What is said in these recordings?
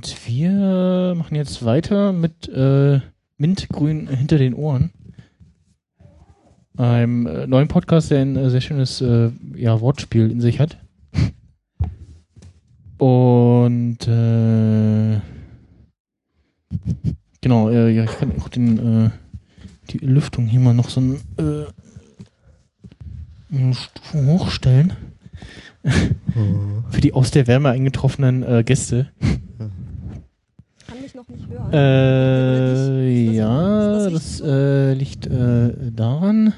Und wir machen jetzt weiter mit äh, Mintgrün hinter den Ohren. Einem äh, neuen Podcast, der ein äh, sehr schönes äh, ja, Wortspiel in sich hat. Und äh, genau, äh, ja, ich kann auch den, die Lüftung hier mal noch so ein, eine Stufe hochstellen. Für die aus der Wärme eingetroffenen Gäste. Kann mich noch nicht hören. Äh, ja, das so? äh, liegt äh, daran.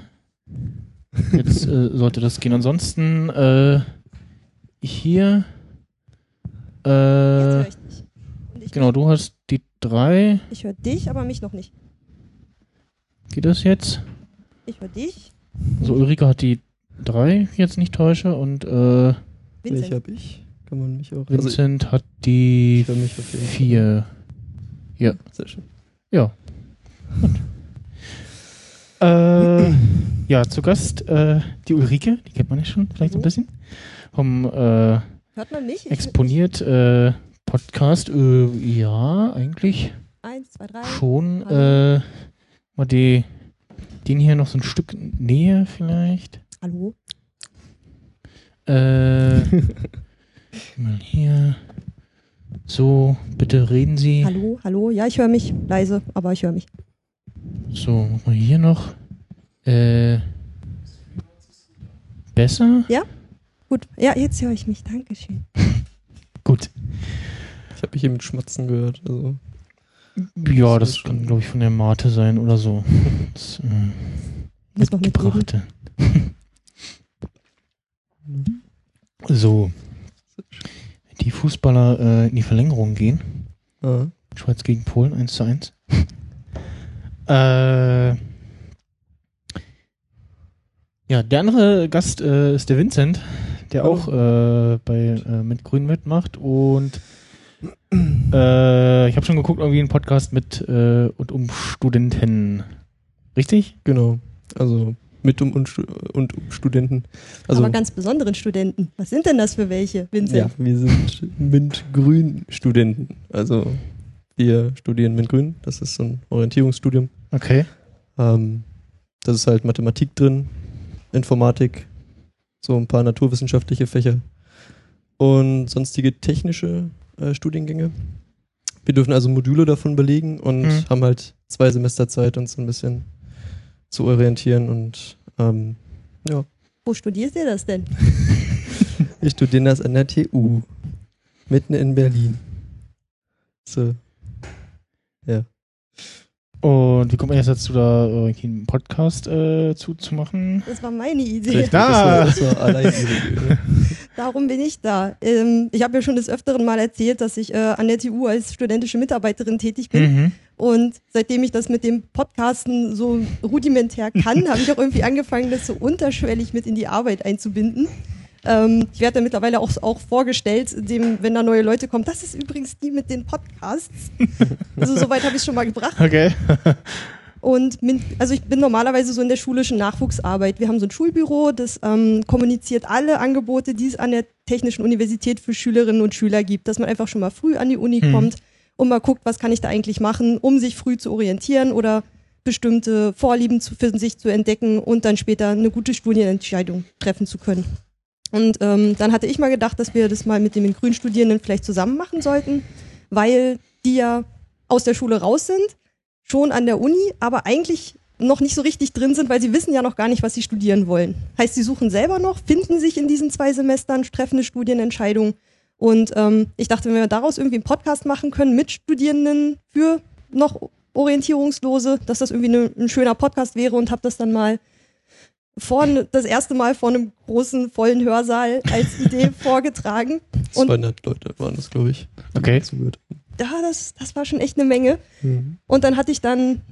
Jetzt äh, sollte das gehen. Ansonsten äh, hier. Jetzt höre Äh, ich dich. Und ich, genau, du hast die drei. ich höre dich, aber mich noch nicht. Geht das jetzt? Ich höre dich. Also Ulrike hat die drei, jetzt nicht täusche, und äh, Vincent. Welche habe ich? Kann man mich auch. Also, Vincent hat die ich vier. Sehr schön. Ja. Gut. Äh, ja, zu Gast äh, die Ulrike, die kennt man ja schon, vielleicht so ein bisschen. Vom äh, Hört man? Ich- Exponiert äh, Podcast. Äh, ja, eigentlich Eins, zwei, drei. schon. Äh, mal die, den hier noch so ein Stück näher vielleicht. Hallo? Äh, mal hier. So, bitte reden Sie. Hallo? Hallo? Ja, ich höre mich. Leise, aber ich höre mich. So, machen wir hier noch. Äh, besser? Gut. Ja, jetzt höre ich mich. Dankeschön. Gut. Ich habe mich eben mit Schmatzen gehört. Also. Ja, Das das kann, glaube ich, von der Mate sein oder so. Das, äh, Muss mitgebrachte. so. Die Fußballer äh, in die Verlängerung gehen. Ah. Schweiz gegen Polen, 1 zu 1. Äh, ja, der andere Gast äh, ist der Vincent, der Hallo. auch äh, bei äh, mit Grün mitmacht und äh, ich habe schon geguckt, irgendwie einen Podcast mit äh, und um Studenten. Richtig? Genau. Also mit um und, und um Studenten. Also aber ganz besonderen Studenten. Was sind denn das für welche, ja, Vincent? wir sind MINT-Grün-Studenten. Also wir studieren MINT-Grün. Das ist so ein Orientierungsstudium. Okay. Ähm, das ist halt Mathematik drin, Informatik, so ein paar naturwissenschaftliche Fächer und sonstige technische äh, Studiengänge. Wir dürfen also Module davon belegen und Mhm. haben halt zwei Semester Zeit, uns ein bisschen zu orientieren und ähm, ja, Wo studierst ihr das denn? wir studieren das an der TU, mitten in Berlin. So. Ja. Und wie kommt man jetzt dazu, da irgendwie einen Podcast äh, zuzumachen? Das war meine Idee. Richtig, Da! Das war, das war allein ihre Idee. Darum bin ich da. Ähm, ich habe ja schon des Öfteren mal erzählt, dass ich äh, an der TU als studentische Mitarbeiterin tätig bin. Mhm. Und seitdem ich das mit dem Podcasten so rudimentär kann, habe ich auch irgendwie angefangen, das so unterschwellig mit in die Arbeit einzubinden. Ähm, ich werde da mittlerweile auch, auch vorgestellt, dem, wenn da neue Leute kommen, das ist übrigens die mit den Podcasts. Also soweit habe ich es schon mal gebracht. Okay. Und also ich bin normalerweise so in der schulischen Nachwuchsarbeit. Wir haben so ein Schulbüro, das ähm, kommuniziert alle Angebote, die es an der Technischen Universität für Schülerinnen und Schüler gibt, dass man einfach schon mal früh an die Uni Hm. kommt und mal guckt, was kann ich da eigentlich machen, um sich früh zu orientieren oder bestimmte Vorlieben zu, für sich zu entdecken und dann später eine gute Studienentscheidung treffen zu können. Und ähm, dann hatte ich mal gedacht, dass wir das mal mit den Grünstudierenden vielleicht zusammen machen sollten, weil die ja aus der Schule raus sind schon an der Uni, aber eigentlich noch nicht so richtig drin sind, weil sie wissen ja noch gar nicht, was sie studieren wollen. Heißt, sie suchen selber noch, finden sich in diesen zwei Semestern, treffen eine Studienentscheidung. Und ähm, ich dachte, wenn wir daraus irgendwie einen Podcast machen können mit Studierenden für noch Orientierungslose, dass das irgendwie ne, ein schöner Podcast wäre und habe das dann mal vor, das erste Mal vor einem großen, vollen Hörsaal als Idee vorgetragen. Und 200 Leute waren das, glaube ich. Okay. zugehört ja, das, das war schon echt eine Menge. haben. Und dann hatte ich dann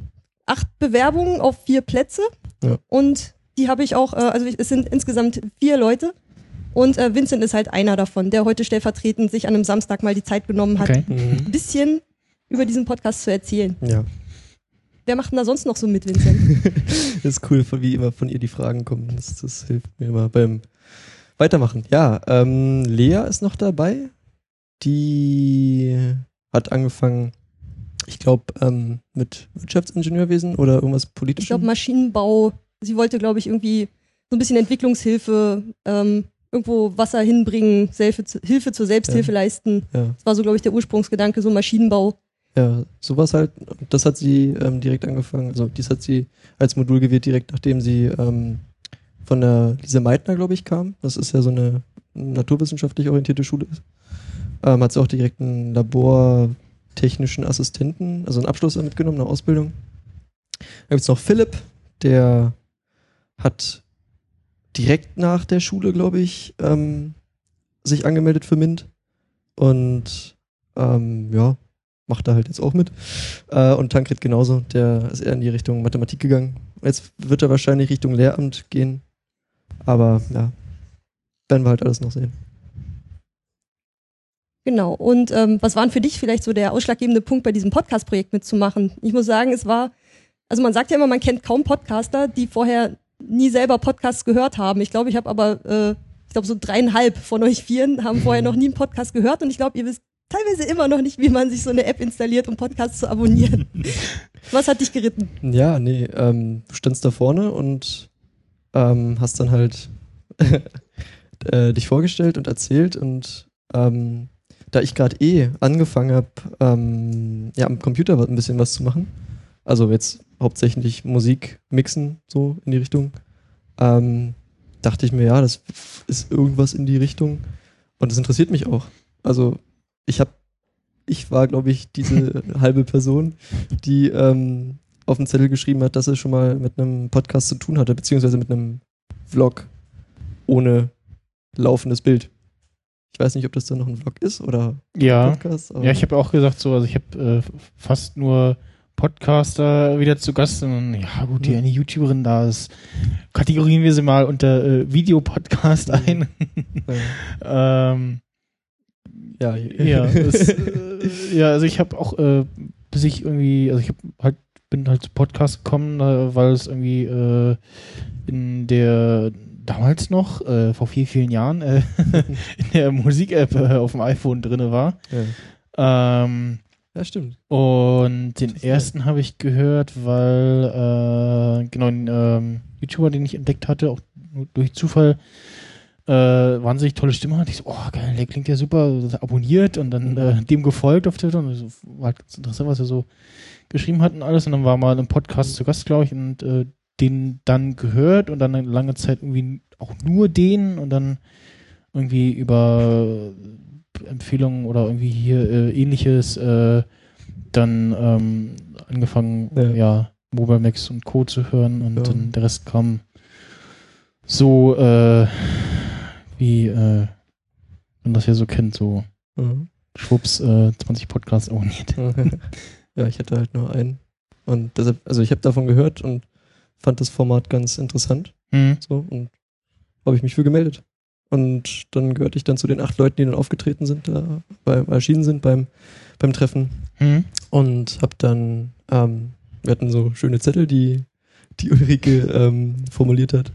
acht Bewerbungen auf vier Plätze. Ja. Und die habe ich auch, äh, also es sind insgesamt vier Leute. Und äh, Vincent ist halt einer davon, der heute stellvertretend sich an einem Samstag mal die Zeit genommen hat, Okay. Mhm. ein bisschen über diesen Podcast zu erzählen. Ja. Wer macht denn da sonst noch so mit, Vincent? ist cool, wie immer von ihr die Fragen kommen. Das, das hilft mir immer beim Weitermachen. Ja, ähm, Lea ist noch dabei. Die hat angefangen, ich glaube, ähm, mit Wirtschaftsingenieurwesen oder irgendwas Ich politischem. glaube Maschinenbau. Sie wollte, glaube ich, irgendwie so ein bisschen Entwicklungshilfe, ähm, irgendwo Wasser hinbringen, Hilfe, Hilfe zur Selbsthilfe leisten. ja. Das war so, glaube ich, der Ursprungsgedanke, so Maschinenbau. Ja, sowas halt. Das hat sie ähm, direkt angefangen. Also dies hat sie als Modul gewählt, direkt nachdem sie ähm, von der Lise Meitner, glaube ich, kam. Das ist ja so eine naturwissenschaftlich orientierte Schule. Ist. Ähm, hat sie auch direkt einen labortechnischen Assistenten, also einen Abschluss mitgenommen, eine Ausbildung. Da gibt es noch Philipp, der hat direkt nach der Schule, glaube ich, ähm, sich angemeldet für MINT. Und ähm, ja, macht da halt jetzt auch mit. Äh, und Tankred genauso, der ist eher in die Richtung Mathematik gegangen. Jetzt wird er wahrscheinlich Richtung Lehramt gehen. Aber ja, werden wir halt alles noch sehen. Genau. Und ähm, was war denn für dich vielleicht so der ausschlaggebende Punkt bei diesem Podcast-Projekt mitzumachen? Ich muss sagen, es war, also man sagt ja immer, man kennt kaum Podcaster, die vorher nie selber Podcasts gehört haben. Ich glaube, ich habe aber, äh, ich glaube, so dreieinhalb von euch vieren haben vorher noch nie einen Podcast gehört und ich glaube, ihr wisst teilweise immer noch nicht, wie man sich so eine App installiert, um Podcasts zu abonnieren. was hat dich geritten? Ja, nee, ähm, du standst da vorne und ähm, hast dann halt äh, dich vorgestellt und erzählt und ähm, da ich gerade eh angefangen habe, ähm, ja, am Computer ein bisschen was zu machen, also jetzt hauptsächlich Musik mixen, so in die Richtung, ähm, dachte ich mir, ja, das ist irgendwas in die Richtung und das interessiert mich auch. Also ich habe, ich war, glaube ich, diese halbe Person, die ähm, auf dem Zettel geschrieben hat, dass er schon mal mit einem Podcast zu tun hatte, beziehungsweise mit einem Vlog ohne laufendes Bild. Ich weiß nicht, ob das dann noch ein Vlog ist oder Ja. Podcast. Ja, ich habe auch gesagt so, also ich habe äh, fast nur Podcaster wieder zu Gast und ja gut, die eine YouTuberin da ist, kategorieren wir sie mal unter äh, Videopodcast ein. ähm, ja, ja, es, äh, ja, also ich habe auch, äh, bis ich irgendwie, also ich halt, bin halt zu Podcast gekommen, äh, weil es irgendwie äh, in der damals noch, äh, vor vielen, vielen Jahren, äh, in der Musik-App äh, auf dem iPhone drinne war. ja. Ähm, ja, stimmt. und den ersten habe ich gehört, weil äh, genau ein ähm, YouTuber, den ich entdeckt hatte, auch durch Zufall, äh, wahnsinnig tolle Stimme hat. Ich so, oh geil, der klingt ja super, abonniert und dann äh, dem gefolgt auf Twitter und so, war halt ganz interessant, was er so geschrieben hat und alles. Und dann war mal im Podcast zu Gast, glaube ich, und äh, den dann gehört und dann eine lange Zeit irgendwie auch nur den und dann irgendwie über Empfehlungen oder irgendwie hier äh, ähnliches äh, dann ähm, angefangen, Ja. ja. Mobile Max und Co. zu hören und Ja. dann der Rest kam so äh, wie äh, man das ja so kennt, so Mhm. schwupps, äh, 20 Podcasts abonniert. ja, ich hatte halt nur einen. Und deshalb, also ich habe davon gehört und fand das Format ganz interessant. Mhm. So, und habe ich mich für gemeldet. Und dann gehörte ich dann zu den acht Leuten, die dann aufgetreten sind, da, bei, erschienen sind beim, beim Treffen. Mhm. Und habe dann, ähm, wir hatten so schöne Zettel, die, die Ulrike ähm, formuliert hat.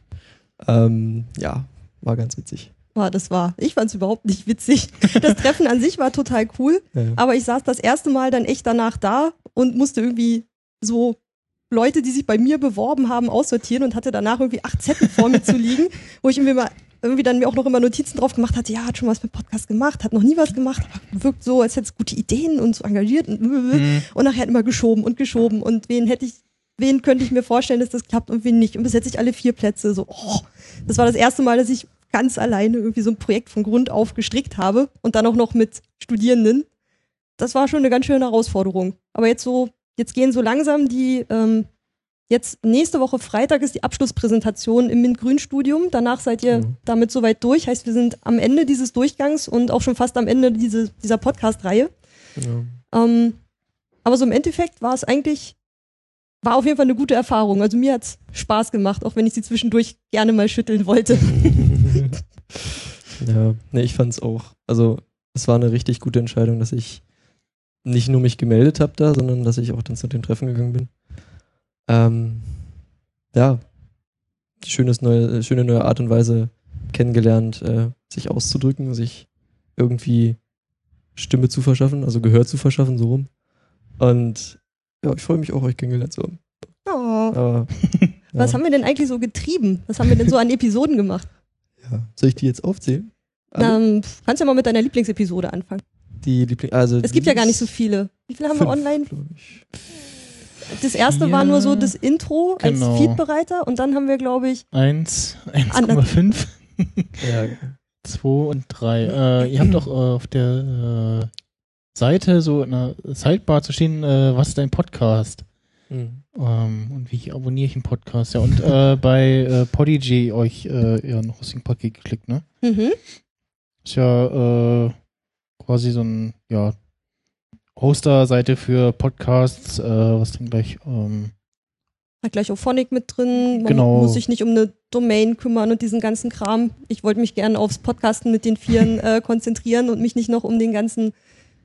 Ähm, ja, war ganz witzig. War, das war, ich fand es überhaupt nicht witzig. Das Treffen an sich war total cool, Ja, ja. aber ich saß das erste Mal dann echt danach da und musste irgendwie so Leute, die sich bei mir beworben haben, aussortieren und hatte danach irgendwie acht Zettel vor mir zu liegen, wo ich irgendwie mal irgendwie dann mir auch noch immer Notizen drauf gemacht hatte, ja, hat schon was mit Podcast gemacht, hat noch nie was gemacht, aber wirkt so, als hätte es gute Ideen und so engagiert und, Mhm. und nachher immer geschoben und geschoben und wen hätte ich, wen könnte ich mir vorstellen, dass das klappt und wen nicht und besetze ich alle vier Plätze, so, oh, das war das erste Mal, dass ich ganz alleine irgendwie so ein Projekt von Grund auf gestrickt habe und dann auch noch mit Studierenden. Das war schon eine ganz schöne Herausforderung. Aber jetzt so, jetzt gehen so langsam die, ähm, jetzt nächste Woche Freitag ist die Abschlusspräsentation im MINT-Grün-Studium. Danach seid ihr Mhm. damit soweit durch. Heißt, wir sind am Ende dieses Durchgangs und auch schon fast am Ende diese, dieser Podcast-Reihe. Ja. Ähm, aber so im Endeffekt war es eigentlich, war auf jeden Fall eine gute Erfahrung. Also mir hat's Spaß gemacht, auch wenn ich sie zwischendurch gerne mal schütteln wollte. ja, nee, ich fand's auch. Also, es war eine richtig gute Entscheidung, dass ich nicht nur mich gemeldet habe da, sondern dass ich auch dann zu dem Treffen gegangen bin. Ähm, ja, schönes neue, schöne neue Art und Weise kennengelernt, äh, sich auszudrücken, sich irgendwie Stimme zu verschaffen, also Gehör zu verschaffen, so rum. Und ja, ich freue mich auch, euch kennengelernt zu haben. Oh. Aber, Was ja, haben wir denn eigentlich so getrieben? Was haben wir denn so an Episoden gemacht? ja. Soll ich die jetzt aufzählen? Alle? Ähm, kannst ja mal mit deiner Lieblingsepisode anfangen. Die Liebling, also Es gibt ja gar nicht so viele. Wie viele haben wir fünf, online? glaub ich. Das erste Vier. war nur so das Intro Genau. als Feedbereiter und dann haben wir, glaube ich, 1, Anders. 1,5, Ja, 2 und 3. Äh, ihr habt doch äh, auf der äh, Seite so in der Sidebar zu stehen, äh, was ist dein Podcast? hm. Ähm, und wie abonniere ich einen Podcast? Ja, und äh, bei äh, Podigy euch äh, ihren Hosting-Paket geklickt, ne? mhm. Ist ja äh, quasi so ein, ja, Hoster-Seite für Podcasts, äh, was dann gleich, ähm, hat gleich Ophonic mit drin. Man Genau. muss sich nicht um eine Domain kümmern und diesen ganzen Kram. Ich wollte mich gerne aufs Podcasten mit den Vieren äh, konzentrieren und mich nicht noch um den ganzen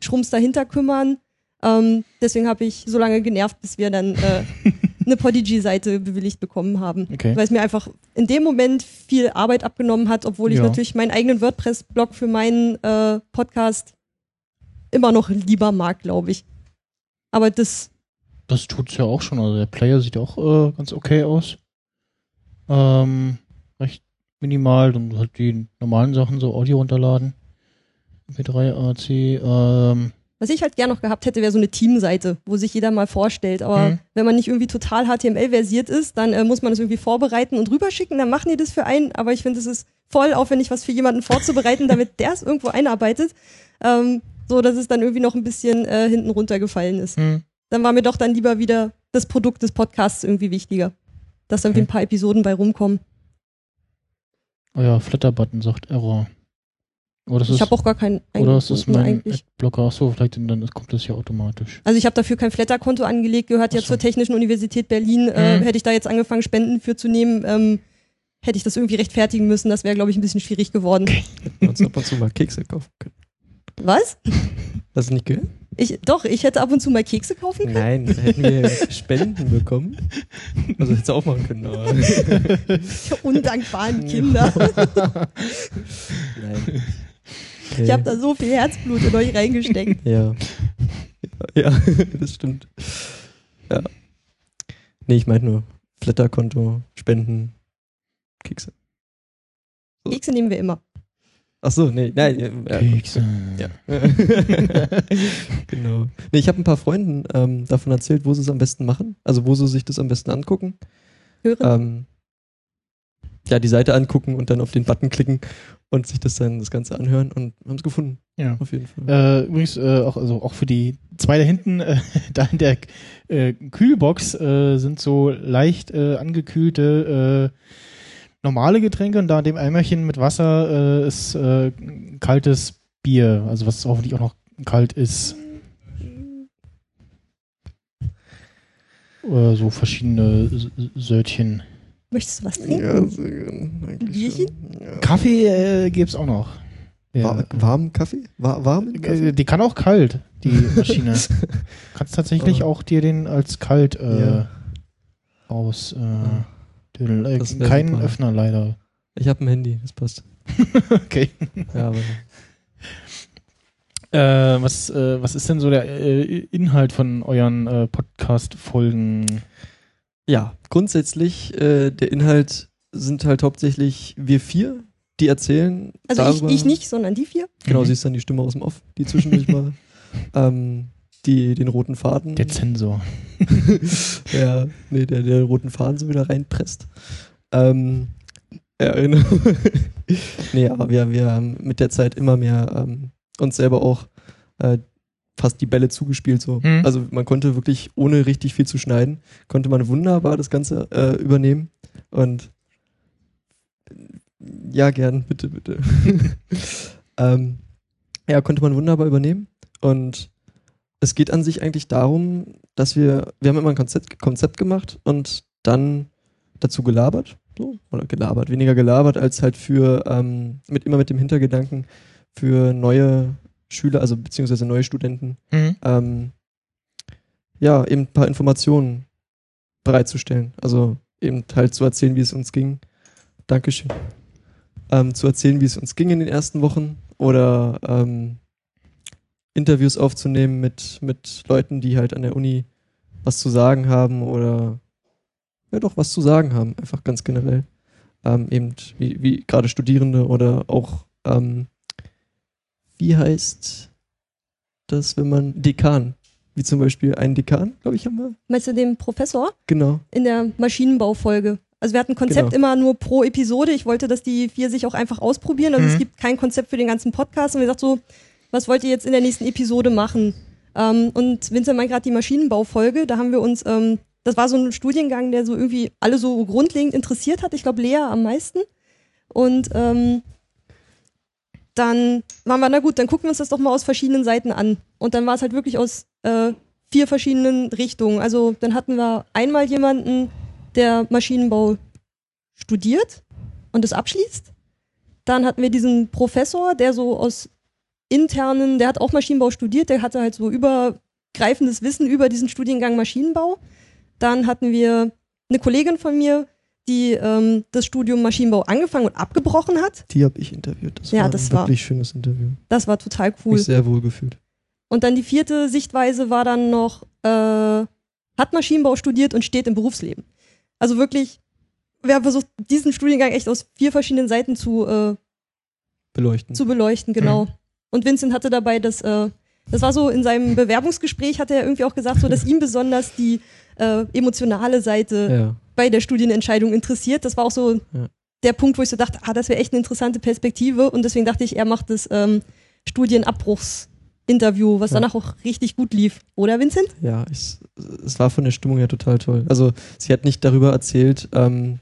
Schrums dahinter kümmern. Ähm, deswegen habe ich so lange genervt, bis wir dann äh, eine Podigy-Seite bewilligt bekommen haben. okay. Weil es mir einfach in dem Moment viel Arbeit abgenommen hat, obwohl ich Ja. natürlich meinen eigenen WordPress-Blog für meinen äh, Podcast immer noch lieber mag, glaube ich. Aber das, Das tut's ja auch schon. Also der Player sieht auch äh, ganz okay aus. Ähm, recht minimal. Dann halt die normalen Sachen, so Audio runterladen. MP3 AC. Ähm, was ich halt gern noch gehabt hätte, wäre so eine Teamseite, wo sich jeder mal vorstellt. Aber Mhm. wenn man nicht irgendwie total HTML-versiert ist, dann äh, muss man das irgendwie vorbereiten und rüberschicken. Dann machen die das für einen. Aber ich finde, es ist voll aufwendig, was für jemanden vorzubereiten, damit der es irgendwo einarbeitet. Ähm, so, dass es dann irgendwie noch ein bisschen äh, hinten runtergefallen ist. hm. dann war mir doch dann lieber wieder das Produkt des Podcasts irgendwie wichtiger. Dass dann Okay. ein paar Episoden bei rumkommen. Ja, Flatter-Button sagt Error. Oder das ich habe auch gar keinen oder es ist eingebunden mein eigentlich. Adblocker. Achso, vielleicht dann kommt das ja automatisch. Also ich habe dafür kein Flatter-Konto angelegt, gehört ja so. zur Technischen Universität Berlin. Äh, Mhm. hätte ich da jetzt angefangen, Spenden für zu nehmen, ähm, hätte ich das irgendwie rechtfertigen müssen. Das wäre, glaube ich, ein bisschen schwierig geworden. Hätten wir uns ab und zu mal Kekse kaufen können. Was? Hast du nicht gehört? Ich, doch, ich hätte ab und zu mal Kekse kaufen können. Nein, hätten wir Spenden bekommen. Also hättest du auch machen können, aber. Die undankbaren Kinder. Nein. Ich habe da so viel Herzblut in euch reingesteckt. Ja. Ja, das stimmt. Ja. Nee, ich meinte nur Flatterkonto, Spenden, Kekse. Kekse nehmen wir immer. Ach so, nee, nein. Ja, Kekse. Ja. genau. Nee, ich habe ein paar Freunden ähm, davon erzählt, wo sie es am besten machen. Also wo sie sich das am besten angucken. Hören. Ähm, ja, die Seite angucken und dann auf den Button klicken und sich das dann das Ganze anhören und haben es gefunden, Ja. auf jeden Fall. Äh, übrigens äh, auch, also auch für die zwei da hinten, äh, da in der äh, Kühlbox äh, sind so leicht äh, angekühlte normale Getränke und da in dem Eimerchen mit Wasser ist kaltes Bier, also was hoffentlich auch noch kalt ist. Äh, so verschiedene Sötchen. Möchtest du was trinken? Ja, sehr gern, eigentlich schon. Ja. Kaffee äh, gibt's auch noch. Ja. Wa- Warmen Kaffee? Wa warmen Äh, Kaffee? Die kann auch kalt, die Maschine. Kannst tatsächlich Oh. auch dir den als kalt äh, Ja. aus äh, Ja. Äh, kein super. Öffner leider. Ich habe ein Handy, das passt. okay. Ja, aber Äh, was, äh, was ist denn so der äh, Inhalt von euren äh, Podcast-Folgen? Ja, grundsätzlich, äh, der Inhalt sind halt hauptsächlich wir vier, die erzählen. Also ich, darüber, ich nicht, sondern die vier. Genau, Mhm. siehst dann die Stimme aus dem Off, die zwischendurch mal ähm, die, den roten Faden. Der Zensor. ja, nee, der, der roten Faden so wieder reinpresst. Ähm, ja, genau. nee, aber wir, wir haben mit der Zeit immer mehr ähm, uns selber auch äh, fast die Bälle zugespielt. So. Mhm. Also man konnte wirklich, ohne richtig viel zu schneiden, konnte man wunderbar das Ganze äh, übernehmen. Und ja, gern, bitte, bitte. ähm, ja, konnte man wunderbar übernehmen. Und es geht an sich eigentlich darum, dass wir, wir haben immer ein Konzept, Konzept gemacht und dann dazu gelabert, so, oder gelabert, weniger gelabert, als halt für, ähm, mit immer mit dem Hintergedanken für neue Schüler, also beziehungsweise neue Studenten, Mhm. ähm, ja, eben ein paar Informationen bereitzustellen. Also eben halt zu erzählen, wie es uns ging. Dankeschön. Ähm, zu erzählen, wie es uns ging in den ersten Wochen oder ähm, Interviews aufzunehmen mit, mit Leuten, die halt an der Uni was zu sagen haben oder ja doch was zu sagen haben, einfach ganz generell. Ähm, eben wie, wie gerade Studierende oder auch, ähm, wie heißt das, wenn man Dekan, wie zum Beispiel einen Dekan, glaube ich, haben wir. Meinst du den Professor Genau. in der Maschinenbaufolge? Also wir hatten ein Konzept Genau. immer nur pro Episode. Ich wollte, dass die vier sich auch einfach ausprobieren. Also Mhm. es gibt kein Konzept für den ganzen Podcast. Und wir gesagt so, was wollt ihr jetzt in der nächsten Episode machen? Ähm, und Vincent meint gerade die Maschinenbaufolge. Da haben wir uns, ähm, das war so ein Studiengang, der so irgendwie alle so grundlegend interessiert hat. Ich glaube Lea am meisten. Und ähm, dann waren wir, na gut, dann gucken wir uns das doch mal aus verschiedenen Seiten an. Und dann war es halt wirklich aus äh, vier verschiedenen Richtungen. Also dann hatten wir einmal jemanden, der Maschinenbau studiert und es abschließt. Dann hatten wir diesen Professor, der so aus internen, der hat auch Maschinenbau studiert, der hatte halt so übergreifendes Wissen über diesen Studiengang Maschinenbau. Dann hatten wir eine Kollegin von mir, die ähm, das Studium Maschinenbau angefangen und abgebrochen hat. Die habe ich interviewt. Das Ja, war das ein war- wirklich schönes Interview. Das war total cool. Mich sehr wohl gefühlt. Und dann die vierte Sichtweise war dann noch, äh, hat Maschinenbau studiert und steht im Berufsleben. Also wirklich, wir haben versucht, diesen Studiengang echt aus vier verschiedenen Seiten zu, äh, Beleuchten. zu beleuchten, genau. Und Vincent hatte dabei das, äh, das war so in seinem Bewerbungsgespräch, hat er irgendwie auch gesagt, so dass ihm besonders die äh, emotionale Seite ja. Bei der Studienentscheidung interessiert. Das war auch so Ja. der Punkt, wo ich so dachte, ah, das wäre echt eine interessante Perspektive. Und deswegen dachte ich, er macht das ähm, Studienabbruchsinterview, was Ja. danach auch richtig gut lief. Oder, Vincent? Ja, ich, es war von der Stimmung her total toll. Also sie hat nicht darüber erzählt, ähm,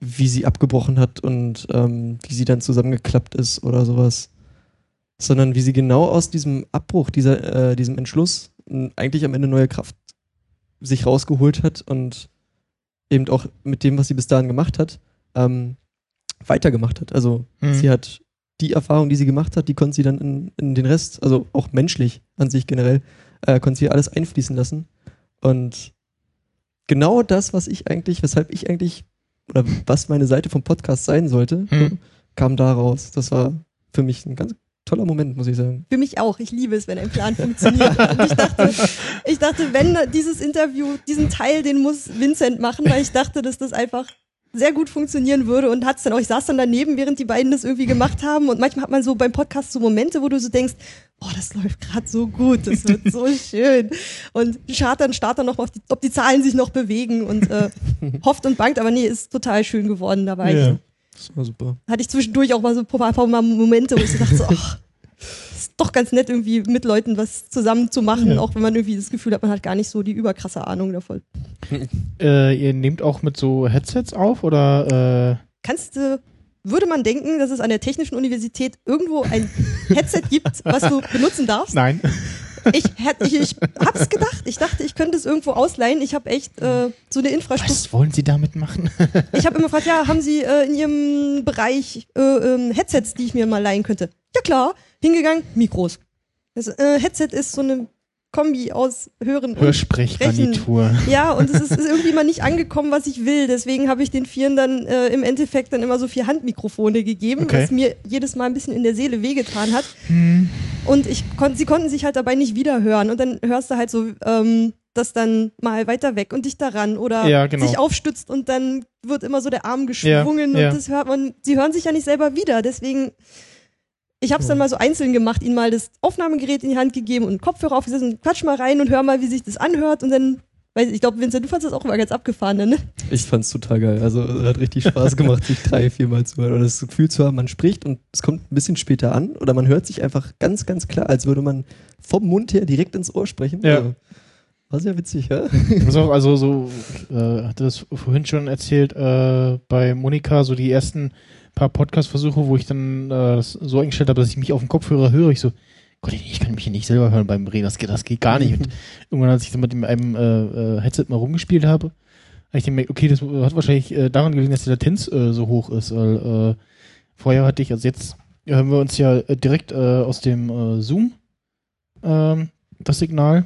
wie sie abgebrochen hat und ähm, wie sie dann zusammengeklappt ist oder sowas, sondern wie sie genau aus diesem Abbruch, dieser, äh, diesem Entschluss eigentlich am Ende neue Kraft sich rausgeholt hat und eben auch mit dem, was sie bis dahin gemacht hat, ähm, weitergemacht hat. Also Mhm. sie hat die Erfahrung, die sie gemacht hat, die konnte sie dann in, in den Rest, also auch menschlich an sich generell, äh, konnte sie alles einfließen lassen. Und genau das, was ich eigentlich, weshalb ich eigentlich, oder was meine Seite vom Podcast sein sollte, Hm. kam da raus. Das war für mich ein ganz toller Moment, muss ich sagen. Für mich auch. Ich liebe es, wenn ein Plan funktioniert. Und ich dachte, ich dachte, wenn dieses Interview, diesen Teil, den muss Vincent machen, weil ich dachte, dass das einfach sehr gut funktionieren würde und hat's dann auch. Ich saß dann daneben, während die beiden das irgendwie gemacht haben und manchmal hat man so beim Podcast so Momente, wo du so denkst, boah, das läuft gerade so gut, das wird so schön und schaut dann, starrt dann noch mal, ob die Zahlen sich noch bewegen und äh, hofft und bangt, aber nee, ist total schön geworden dabei. Ja. Das war super. hatte ich zwischendurch auch mal so ein Mal Momente, wo ich so dachte, so, ach, ist doch ganz nett, irgendwie mit Leuten was zusammen zu machen, Ja. auch wenn man irgendwie das Gefühl hat, man hat gar nicht so die überkrasse Ahnung davon. Äh, ihr nehmt auch mit so Headsets auf oder äh, Kannst du, würde man denken, dass es an der Technischen Universität irgendwo ein Headset gibt, was du benutzen darfst? nein? Ich, hätt- ich, ich hab's gedacht. Ich dachte, ich könnte es irgendwo ausleihen. Ich habe echt äh, so eine Infrastruktur. Was wollen Sie damit machen? Ich habe immer gefragt, ja, haben Sie äh, in Ihrem Bereich äh, ähm, Headsets, die ich mir mal leihen könnte? Ja klar, hingegangen, Mikros. Das äh, Headset ist so eine Kombi aus Hören und Hörsprechgarnitur. ja, und es ist, ist irgendwie mal nicht angekommen, was ich will. Deswegen habe ich den Vieren dann äh, im Endeffekt dann immer so vier Handmikrofone gegeben, Okay. was mir jedes Mal ein bisschen in der Seele wehgetan hat. Hm. Und ich kon sie konnten sich halt dabei nicht wiederhören. Und dann hörst du halt so, ähm, das dann mal weiter weg und dich daran oder Ja, genau. sich aufstützt und dann wird immer so der Arm geschwungen Ja, ja. und das hört man, sie hören sich ja nicht selber wieder. Deswegen, ich habe es dann mal so einzeln gemacht, ihnen mal das Aufnahmegerät in die Hand gegeben und Kopfhörer aufgesetzt und quatsch mal rein und hör mal, wie sich das anhört und dann, weiß ich, ich glaube, Vincent, du fandest das auch immer ganz abgefahren, ne? Ich fand's total geil. Also es hat richtig Spaß gemacht, sich drei, viermal zu hören. Oder das Gefühl zu haben, man spricht und es kommt ein bisschen später an. Oder man hört sich einfach ganz, ganz klar, als würde man vom Mund her direkt ins Ohr sprechen. Ja. Also, war sehr witzig, ja? Auch, also so, äh, hatte das vorhin schon erzählt, äh, bei Monika, so die ersten paar Podcast-Versuche, wo ich dann äh, das so eingestellt habe, dass ich mich auf dem Kopfhörer höre, ich so, Gott, ich kann mich hier nicht selber hören beim Reden, das geht, das geht gar nicht. Und irgendwann, als ich dann mit dem, einem äh, äh, Headset mal rumgespielt habe, habe ich gemerkt, okay, das hat wahrscheinlich äh, daran gelegen, dass die Latenz äh, so hoch ist, weil äh, vorher hatte ich, also jetzt hören wir uns ja äh, direkt äh, aus dem äh, Zoom ähm, das Signal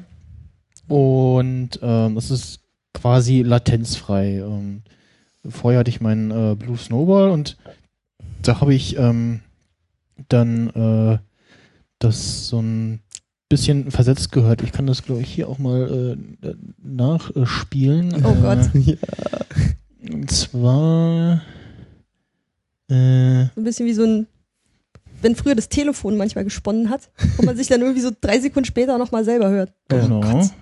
und ähm, das ist quasi latenzfrei. Ähm, vorher hatte ich meinen äh, Blue Snowball und da habe ich ähm, dann äh, das so ein bisschen versetzt gehört. Ich kann das, glaube ich, hier auch mal äh, nachspielen. Oh Gott. Äh, und zwar äh, So ein bisschen wie so ein, wenn früher das Telefon manchmal gesponnen hat und man sich dann irgendwie so drei Sekunden später nochmal selber hört. Ja. genau. Ist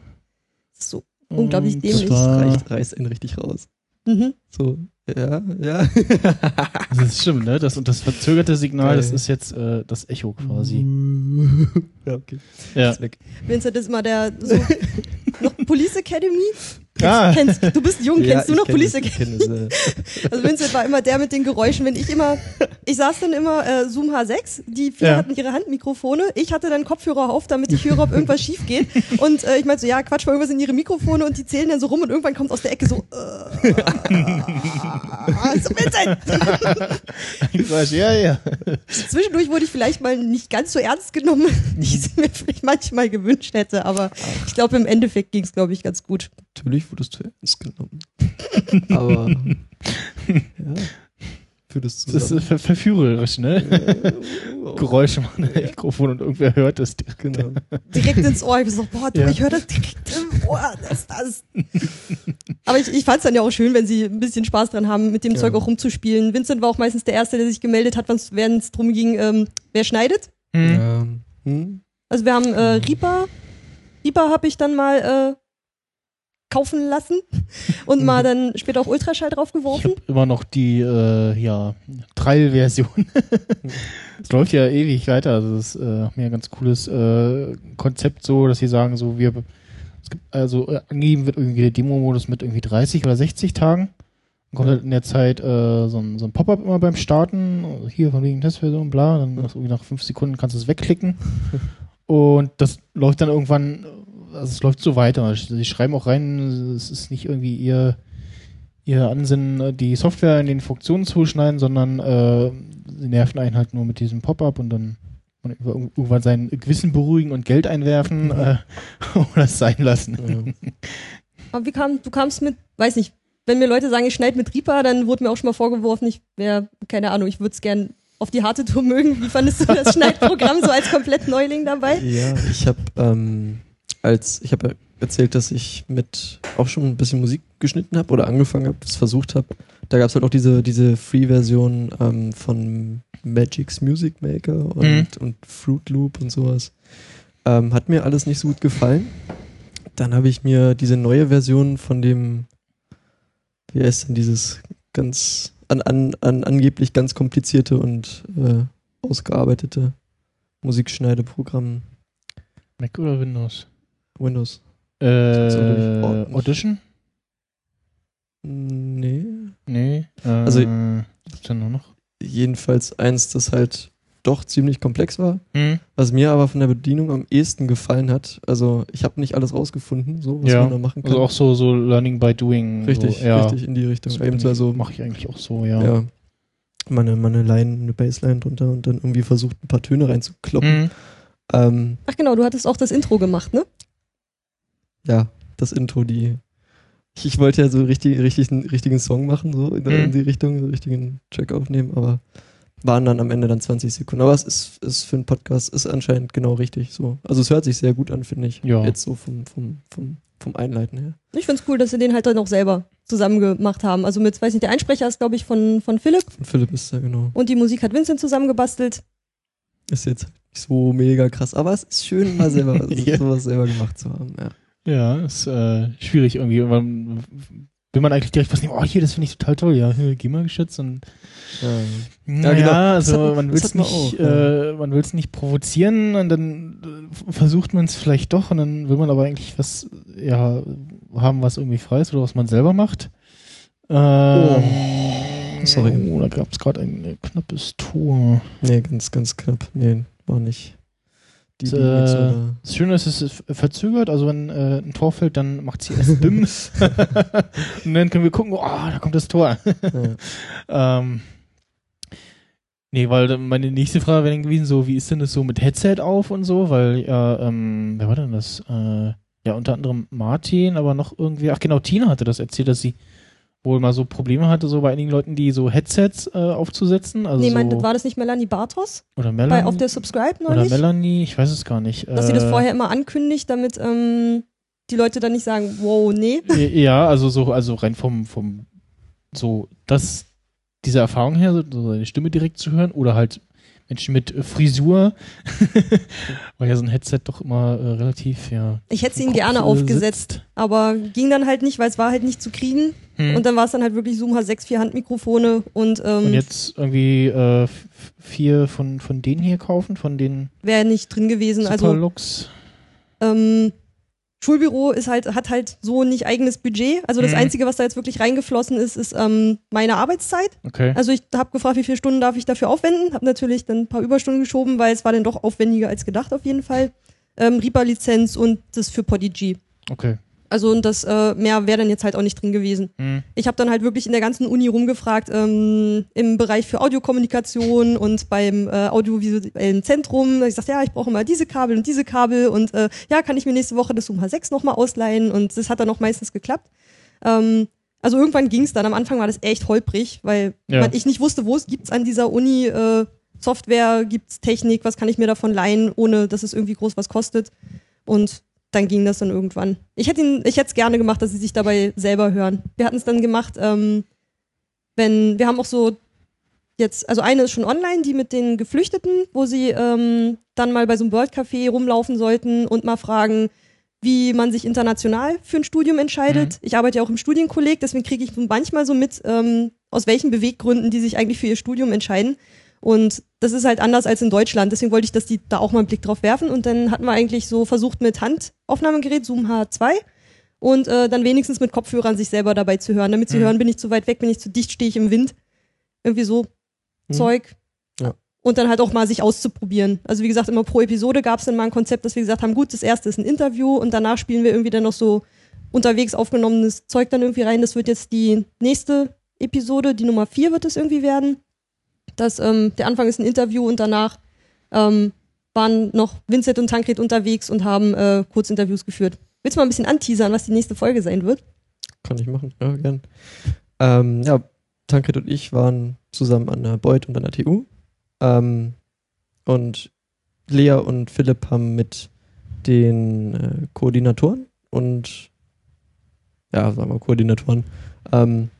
so. Unglaublich dämlich. Reicht, reißt einen richtig raus. Mhm. So, ja, ja. Das ist stimmt, ne? Das, und das verzögerte Signal, das Geil. ist jetzt äh, das Echo quasi. ja, okay. Ja. Ist weg. Vincent ist immer der so noch Police Academy. Ah. Kennst, du bist jung, Ja, kennst du noch kenn Police Academy? äh, Also Vincent war immer der mit den Geräuschen, wenn ich immer, ich saß dann immer äh, Zoom H6, die vier Ja. hatten ihre Handmikrofone, ich hatte dann Kopfhörer auf, damit ich höre, ob irgendwas schief geht und äh, ich meinte so, ja, quatsch mal irgendwas in ihre Mikrofone und die zählen dann so rum und irgendwann kommt aus der Ecke so, äh, so Vincent! Ja, ja. Zwischendurch wurde ich vielleicht mal nicht ganz so ernst genommen, wie ich es mir vielleicht manchmal gewünscht hätte, aber ich glaube im Endeffekt ging es, glaube ich, ganz gut. Natürlich wurdest du ernst genommen. Aber, ja. Würdest du Das ist ver verführerisch, ne? Geräusche machen ein Mikrofon und irgendwer hört das. Genau. direkt ins Ohr. Ich bin so, boah, du, Ja. ich höre das direkt im Ohr. Das, das. Aber ich, ich fand es dann ja auch schön, wenn sie ein bisschen Spaß dran haben, mit dem Ja. Zeug auch rumzuspielen. Vincent war auch meistens der Erste, der sich gemeldet hat, wenn es drum ging, ähm, wer schneidet. Hm. Ähm, hm? Also wir haben äh, Reaper. Reaper habe ich dann mal äh, kaufen lassen und mal dann später auch Ultraschall Ich draufgeworfen. habe immer noch die äh, ja, Trial-Version. Es läuft ja ewig weiter. Also das ist äh, mir ein ganz cooles äh, Konzept so, dass sie sagen, so wir es gibt also äh, angegeben wird irgendwie der Demo-Modus mit irgendwie 30 oder 60 Tagen. Dann kommt halt in der Zeit äh, so ein, so ein Pop-up immer beim Starten, also hier von wegen Testversion, bla, dann nach, irgendwie nach fünf Sekunden kannst du es wegklicken. Und das läuft dann irgendwann, also es läuft so weiter. Sie schreiben auch rein, es ist nicht irgendwie ihr, ihr Ansinnen, die Software in den Funktionen zu schneiden, sondern äh, sie nerven einen halt nur mit diesem Pop-up und dann man irgendwann sein Gewissen beruhigen und Geld einwerfen äh, oder es sein lassen. Ja. Aber wie kam, du kamst mit, weiß nicht, wenn mir Leute sagen, ich schneide mit Reaper, dann wurde mir auch schon mal vorgeworfen, ich wäre, keine Ahnung, ich würde es gern auf die harte Tour mögen. Wie fandest du das Schneidprogramm so als komplett Neuling dabei? Ja, ich habe ähm, als ich habe erzählt, dass ich mit auch schon ein bisschen Musik geschnitten habe oder angefangen habe, das versucht habe. Da gab es halt auch diese diese Free-Version ähm, von Magic's Music Maker und, Mhm. und Fruit Loop und sowas. Ähm, hat mir alles nicht so gut gefallen. Dann habe ich mir diese neue Version von dem, wie heißt denn dieses ganz an, an, an angeblich ganz komplizierte und äh, ausgearbeitete Musikschneideprogramm Mac oder Windows? Windows. Äh. Audition? Nee. Nee. Äh, Also- was gibt's denn nur noch? Jedenfalls eins, das halt doch ziemlich komplex war. Hm? Was mir aber von der Bedienung am ehesten gefallen hat. Also ich habe nicht alles rausgefunden, so was Ja, man da machen kann. Also auch so, so Learning by Doing. richtig, so, ja. richtig in die Richtung. So also, mache ich eigentlich auch so, ja. ja. Meine, meine Line, eine Bassline drunter und dann irgendwie versucht, ein paar Töne reinzukloppen. Hm. Ähm, Ach genau, du hattest auch das Intro gemacht, ne? Ja, das Intro, die. Ich, ich wollte ja so richtig, richtig einen richtigen Song machen, so in, Mhm. in die Richtung, so einen richtigen Track aufnehmen, aber waren dann am Ende dann 20 Sekunden. Aber es ist, ist für einen Podcast ist anscheinend genau richtig so. Also es hört sich sehr gut an, finde ich. Ja. Jetzt so vom, vom, vom, vom Einleiten her. Ich find's cool, dass sie den halt dann auch selber zusammen gemacht haben. Also mit, weiß nicht, der Einsprecher ist, glaube ich, von, von Philipp Von Philipp ist da genau. und die Musik hat Vincent zusammengebastelt. Ist jetzt nicht so mega krass, aber es ist schön, mal selber Ja. sowas selber gemacht zu haben. Ja. Ja, ist äh, schwierig irgendwie. Man, will man eigentlich direkt was nehmen? Oh, hier, das finde ich total toll. Ja, hier, GEMA geschützt und Ja. Ja, genau. Das also man will es nicht, auch, äh, man will es nicht provozieren und dann äh, versucht man es vielleicht doch und dann will man aber eigentlich was ja haben, was irgendwie frei ist oder was man selber macht. Ähm, Sorry. Oh, da gab es gerade ein knappes Tor. Nee, ganz, ganz knapp. Nee, war nicht. Die, Äh, Das Schöne ist, es ist verzögert, also wenn äh, ein Tor fällt, dann macht sie erst BIM und dann können wir gucken, oh, da kommt das Tor. ja. Ähm, nee, weil meine nächste Frage wäre dann gewesen, so, wie ist denn das so mit Headset auf und so? Weil, ja, ähm, wer war denn das? Äh, ja, unter anderem Martin, aber noch irgendwie, ach genau, Tina hatte das erzählt, dass sie wohl mal so Probleme hatte, so bei einigen Leuten, die so Headsets äh, aufzusetzen. Also nee, so, mein, war das nicht Melanie Bartos? oder Bei, Melanie. auf der Subscribe oder neulich? Melanie, ich weiß es gar nicht. dass sie das Äh, vorher immer ankündigt, damit ähm, die Leute dann nicht sagen, wow, nee. Ja, also so, also rein vom, vom, so, das, diese Erfahrung her, so so seine Stimme direkt zu hören oder halt Menschen mit äh, Frisur, weil ja so ein Headset doch immer äh, relativ, ja. Ich hätte sie im ihn gerne aufgesetzt, sitzt. aber ging dann halt nicht, weil es war halt nicht zu kriegen. Hm. Und dann war es dann halt wirklich Zoom H6, vier Handmikrofone und, ähm, Und jetzt irgendwie äh, vier von, von denen hier kaufen, von den wäre nicht drin gewesen. Also Superlux. ähm, Schulbüro ist halt, hat halt so nicht eigenes Budget. Also das Mhm. Einzige, was da jetzt wirklich reingeflossen ist, ist ähm, meine Arbeitszeit. Okay. Also ich habe gefragt, wie viele Stunden darf ich dafür aufwenden. Habe natürlich dann ein paar Überstunden geschoben, weil es war dann doch aufwendiger als gedacht auf jeden Fall. Ähm, Reaper-Lizenz und das für Podigy. Okay. Also und das äh, mehr wäre dann jetzt halt auch nicht drin gewesen. Hm. Ich habe dann halt wirklich in der ganzen Uni rumgefragt, ähm, im Bereich für Audiokommunikation und beim äh, audiovisuellen Zentrum. Ich sagte, ja, ich brauche mal diese Kabel und diese Kabel und äh, ja, kann ich mir nächste Woche das Zoom H6 nochmal ausleihen und das hat dann auch meistens geklappt. Ähm, also irgendwann ging es dann. Am Anfang war das echt holprig, weil Ja. ich nicht wusste, wo es gibt's an dieser Uni äh, Software, gibt's Technik, was kann ich mir davon leihen, ohne dass es irgendwie groß was kostet. Und dann ging das dann irgendwann. Ich hätte ihn, ich hätte es gerne gemacht, dass sie sich dabei selber hören. Wir hatten es dann gemacht, ähm, wenn, wir haben auch so jetzt, also eine ist schon online, die mit den Geflüchteten, wo sie ähm, dann mal bei so einem World Café rumlaufen sollten und mal fragen, wie man sich international für ein Studium entscheidet. Ich arbeite ja auch im Studienkolleg, deswegen kriege ich manchmal so mit, ähm, aus welchen Beweggründen die sich eigentlich für ihr Studium entscheiden. Und das ist halt anders als in Deutschland. Deswegen wollte ich, dass die da auch mal einen Blick drauf werfen. Und dann hatten wir eigentlich so versucht mit Handaufnahmegerät, Zoom H2, und äh, dann wenigstens mit Kopfhörern sich selber dabei zu hören, damit sie Mhm. hören, bin ich zu weit weg, bin ich zu dicht, stehe ich im Wind. Irgendwie so Mhm. Zeug. Ja. Und dann halt auch mal sich auszuprobieren. Also wie gesagt, immer pro Episode gab es dann mal ein Konzept, dass wir gesagt haben, gut, das erste ist ein Interview und danach spielen wir irgendwie dann noch so unterwegs aufgenommenes Zeug dann irgendwie rein. Das wird jetzt die nächste Episode, die Nummer vier wird es irgendwie werden. Das, ähm, der Anfang ist ein Interview und danach ähm, waren noch Vincent und Tankred unterwegs und haben äh, Kurzinterviews geführt. Willst du mal ein bisschen anteasern, was die nächste Folge sein wird? Kann ich machen, ja, gern. Ähm, ja, Tankred und ich waren zusammen an der Beuth und an der TU. Ähm, und Lea und Philipp haben mit den äh, Koordinatoren und ja, sagen wir Koordinatoren ähm,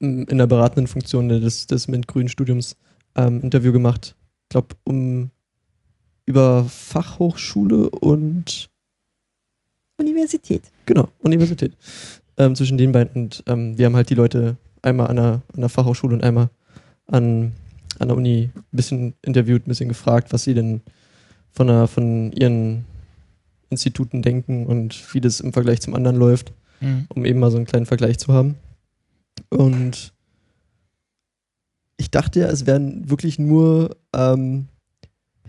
in der beratenden Funktion des, des MINT-Grün-Studiums ähm, Interview gemacht. Ich glaube, um über Fachhochschule und Universität. Genau, Universität. Ähm, zwischen den beiden. Und ähm, wir haben halt die Leute einmal an der, an der Fachhochschule und einmal an, an der Uni ein bisschen interviewt, ein bisschen gefragt, was sie denn von, der, von ihren Instituten denken und wie das im Vergleich zum anderen läuft, Hm. um eben mal so einen kleinen Vergleich zu haben. Und ich dachte ja, es wären wirklich nur, ähm,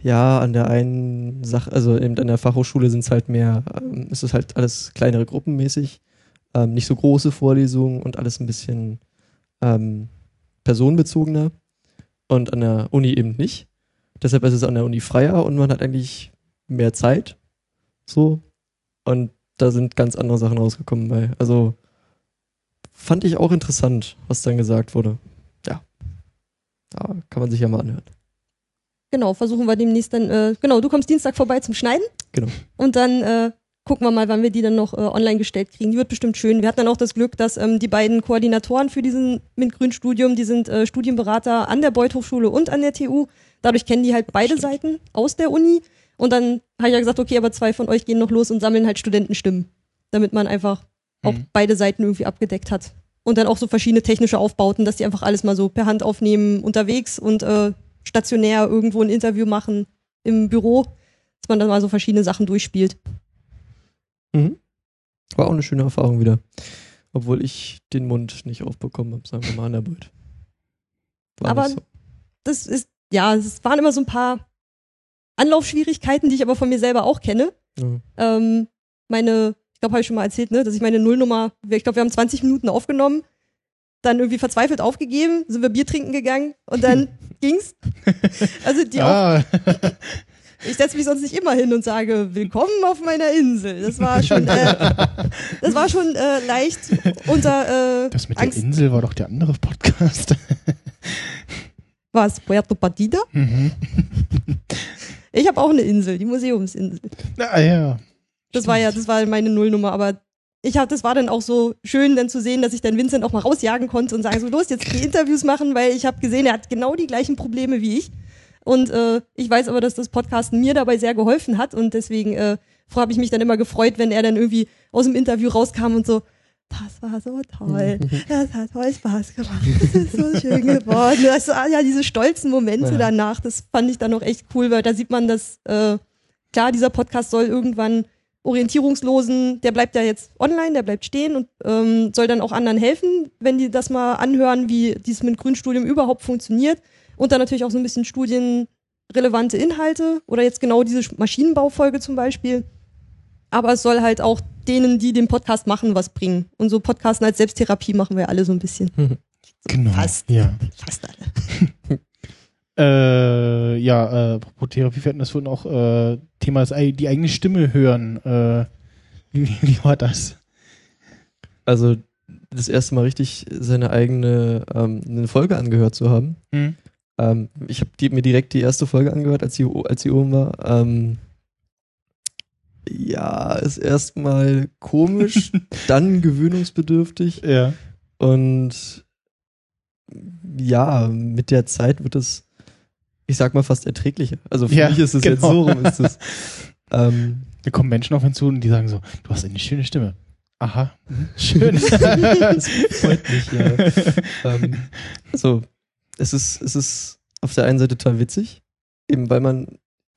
ja, an der einen Sache, also eben an der Fachhochschule sind es halt mehr, ähm, ist es halt alles kleinere Gruppenmäßig, ähm, nicht so große Vorlesungen und alles ein bisschen ähm, personenbezogener. Und an der Uni eben nicht. Deshalb ist es an der Uni freier und man hat eigentlich mehr Zeit. So. Und da sind ganz andere Sachen rausgekommen bei. Also fand ich auch interessant, was dann gesagt wurde. Ja. Da kann man sich ja mal anhören. Genau, versuchen wir demnächst dann, äh, genau, du kommst Dienstag vorbei zum Schneiden. Genau. Und dann äh, gucken wir mal, wann wir die dann noch äh, online gestellt kriegen. Die wird bestimmt schön. Wir hatten dann auch das Glück, dass ähm, die beiden Koordinatoren für diesen MINT-Grün-Studium, die sind äh, Studienberater an der Beuth Hochschule und an der TU. Dadurch kennen die halt beide Stimmt. Seiten aus der Uni. Und dann habe ich ja gesagt, okay, aber zwei von euch gehen noch los und sammeln halt Studentenstimmen, damit man einfach auch Mhm. beide Seiten irgendwie abgedeckt hat. Und dann auch so verschiedene technische Aufbauten, dass die einfach alles mal so per Hand aufnehmen unterwegs und äh, stationär irgendwo ein Interview machen im Büro, dass man dann mal so verschiedene Sachen durchspielt. Mhm. War auch eine schöne Erfahrung wieder. Obwohl ich den Mund nicht aufbekommen habe, sagen wir mal an der Beut. War Aber- so. Das ist, ja, es waren immer so ein paar Anlaufschwierigkeiten, die ich aber von mir selber auch kenne. Ja. Ähm, meine, glaube, habe ich schon mal erzählt, ne, dass ich meine Nullnummer, ich glaube, wir haben 20 Minuten aufgenommen, dann irgendwie verzweifelt aufgegeben, sind wir Bier trinken gegangen und dann ging's. Also die, ah. Ich setze mich sonst nicht immer hin und sage, willkommen auf meiner Insel. Das war schon, äh, das war schon äh, leicht unter äh, Das mit Angst. der Insel war doch der andere Podcast. Was? Puerto Partida? mhm. Ich habe auch eine Insel, die Museumsinsel. Ah ja. Das war ja, das war meine Nullnummer, aber ich hab, das war dann auch so schön, dann zu sehen, dass ich dann Vincent auch mal rausjagen konnte und sagen so, los, jetzt die Interviews machen, weil ich habe gesehen, er hat genau die gleichen Probleme wie ich. Und äh, ich weiß aber, dass das Podcasten mir dabei sehr geholfen hat und deswegen äh, habe ich mich dann immer gefreut, wenn er dann irgendwie aus dem Interview rauskam und so, das war so toll, das hat voll Spaß gemacht, das ist so schön geworden. Das, ah, ja, diese stolzen Momente Ja. danach, das fand ich dann auch echt cool, weil da sieht man, dass äh, klar, dieser Podcast soll irgendwann Orientierungslosen, der bleibt ja jetzt online, der bleibt stehen und ähm, soll dann auch anderen helfen, wenn die das mal anhören, wie dieses mit Grünstudium überhaupt funktioniert. Und dann natürlich auch so ein bisschen studienrelevante Inhalte oder jetzt genau diese Maschinenbaufolge zum Beispiel. Aber es soll halt auch denen, die den Podcast machen, was bringen. Und so Podcasten als Selbsttherapie machen wir alle so ein bisschen. Genau. Fast. Ja. Fast alle. Äh, ja, äh, apropos Therapie, wir hatten das vorhin auch äh, Thema, das, ei- die eigene Stimme hören. Äh, wie, wie war das? Also das erste Mal richtig seine eigene ähm, eine Folge angehört zu haben. Hm? Ähm, ich habe mir direkt die erste Folge angehört, als sie, als sie oben war. Ähm, ja, ist erstmal komisch, dann gewöhnungsbedürftig Ja. und ja, mit der Zeit wird es, ich sag mal, fast erträglicher. Also für Ja, mich ist es jetzt genau. so rum. Ist es, ähm, Da kommen Menschen auf ihn zu und die sagen so, du hast eine schöne Stimme. Aha, mhm, schön. das freut mich, ja. ähm, so, es ist, es ist auf der einen Seite total witzig, eben weil man,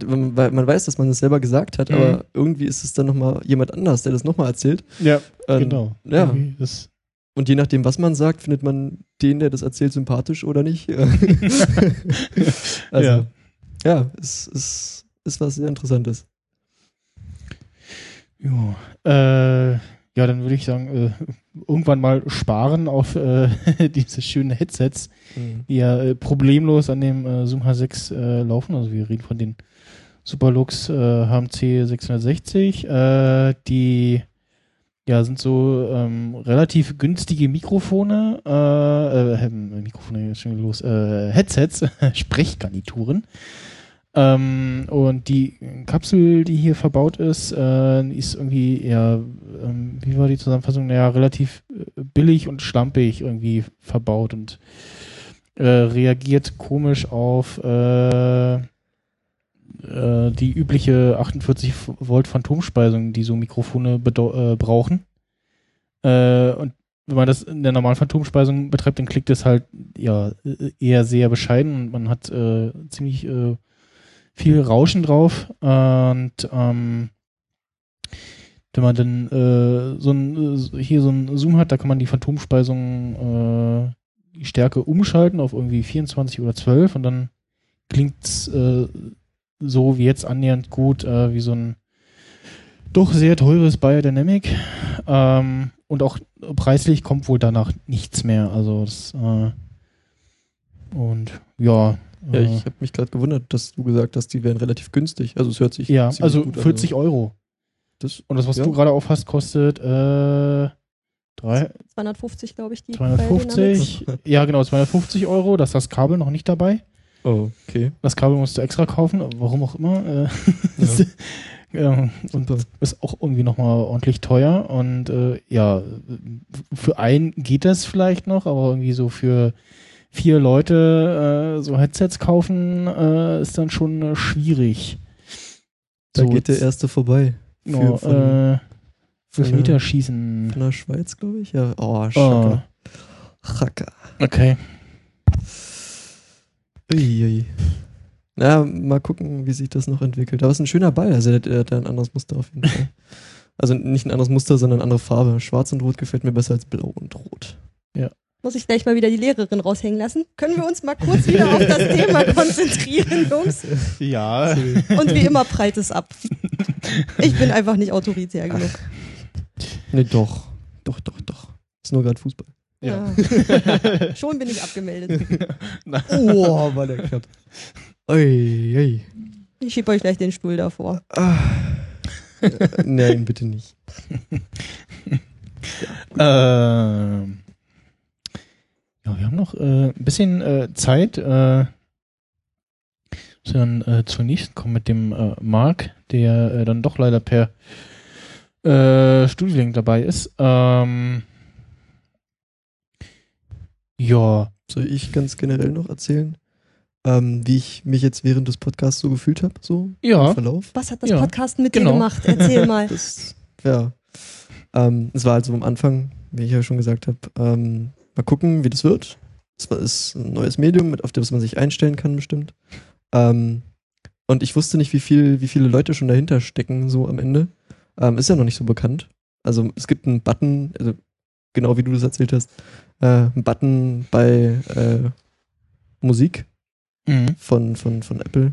weil man weiß, dass man es selber gesagt hat, Mhm. aber irgendwie ist es dann nochmal jemand anders, der das nochmal erzählt. ja, Ähm, genau. Ja. Irgendwie Das, Und je nachdem, was man sagt, findet man den, der das erzählt, sympathisch oder nicht. also, Ja. ja, es ist, ist was sehr Interessantes. jo. Äh, ja, dann würde ich sagen, äh, irgendwann mal sparen auf äh, diese schönen Headsets, die ja äh, problemlos an dem äh, Zoom H6 äh, laufen. Also wir reden von den Superlux HMC 660. Äh, die ja sind so ähm, relativ günstige Mikrofone, äh, äh, Mikrofone schon los, äh, Headsets, Sprechgarnituren. Ähm, und die Kapsel, die hier verbaut ist, äh, ist irgendwie ja, ähm, wie war die Zusammenfassung? Naja, relativ äh, billig und schlampig irgendwie verbaut und äh, reagiert komisch auf äh, äh, die übliche 48 Volt Phantomspeisung, die so Mikrofone äh, brauchen. Äh, und wenn man das in der normalen Phantomspeisung betreibt, dann klickt es halt ja äh, eher sehr bescheiden und man hat äh, ziemlich äh, viel Rauschen drauf und ähm, wenn man dann äh, so ein hier so ein Zoom hat, da kann man die Phantomspeisung äh, die Stärke umschalten auf irgendwie 24 oder 12 und dann klingt's äh, so wie jetzt annähernd gut äh, wie so ein doch sehr teures Biodynamic ähm, und auch preislich kommt wohl danach nichts mehr. Also das äh, und ja. Ja, äh, ich habe mich gerade gewundert, dass du gesagt hast, die wären relativ günstig. Also es hört sich ja, also gut an. 40 Euro. Das, Und das, was Ja. du gerade aufhast, kostet äh, drei, 250, glaube ich, die 250. ja, genau, 250 Euro. Da ist das Kabel noch nicht dabei. Oh, okay. Das Kabel musst du extra kaufen, warum auch immer. Äh, ja. und Super. ist auch irgendwie nochmal ordentlich teuer. Und äh, ja, für einen geht das vielleicht noch, aber irgendwie so für vier Leute äh, so Headsets kaufen, äh, ist dann schon äh, schwierig. Da So, geht der erste vorbei. für- von- äh, von Elfmeter der- schießen. Von der Schweiz, glaube ich. Ja. Oh, Oh, Schaka. Schaka. okay. Uiui. Na, mal gucken, wie sich das noch entwickelt. Aber es ist ein schöner Ball. Also der, hat ein anderes Muster auf jeden Fall. Also nicht ein anderes Muster, sondern eine andere Farbe. Schwarz und Rot gefällt mir besser als Blau und Rot. Muss ich gleich mal wieder die Lehrerin raushängen lassen? Können wir uns mal kurz wieder auf das Thema konzentrieren, Jungs? Ja. Und wie immer prallt es ab. Ich bin einfach nicht autoritär genug. Nee, doch. Doch, doch, doch. Ist nur gerade Fußball. Ja. Ja. Schon bin ich abgemeldet. Oh, war der knapp. Ui, ui. Ich schieb euch gleich den Stuhl davor. Ah. Äh, Nein, bitte nicht. Ähm, ja, wir haben noch äh, ein bisschen äh, Zeit. Äh, wir dann äh, zur nächsten kommen mit dem äh, Marc, der äh, dann doch leider per äh, Studiolink dabei ist. Ähm, ja, Soll ich ganz generell noch erzählen, ähm, wie ich mich jetzt während des Podcasts so gefühlt habe, so im ja, Verlauf? Was hat das Ja, Podcasten mit genau. dir gemacht? Erzähl mal. Das, ja. Ähm, es war also am Anfang, wie ich ja schon gesagt habe, ähm, mal gucken, wie das wird. Es ist ein neues Medium, mit, auf das man sich einstellen kann, bestimmt. Ähm, und ich wusste nicht, wie viel, wie viele Leute schon dahinter stecken, so am Ende. Ähm, ist ja noch nicht so bekannt. Also es gibt einen Button, also genau wie du das erzählt hast, äh, einen Button bei äh, Musik mhm. von, von, von Apple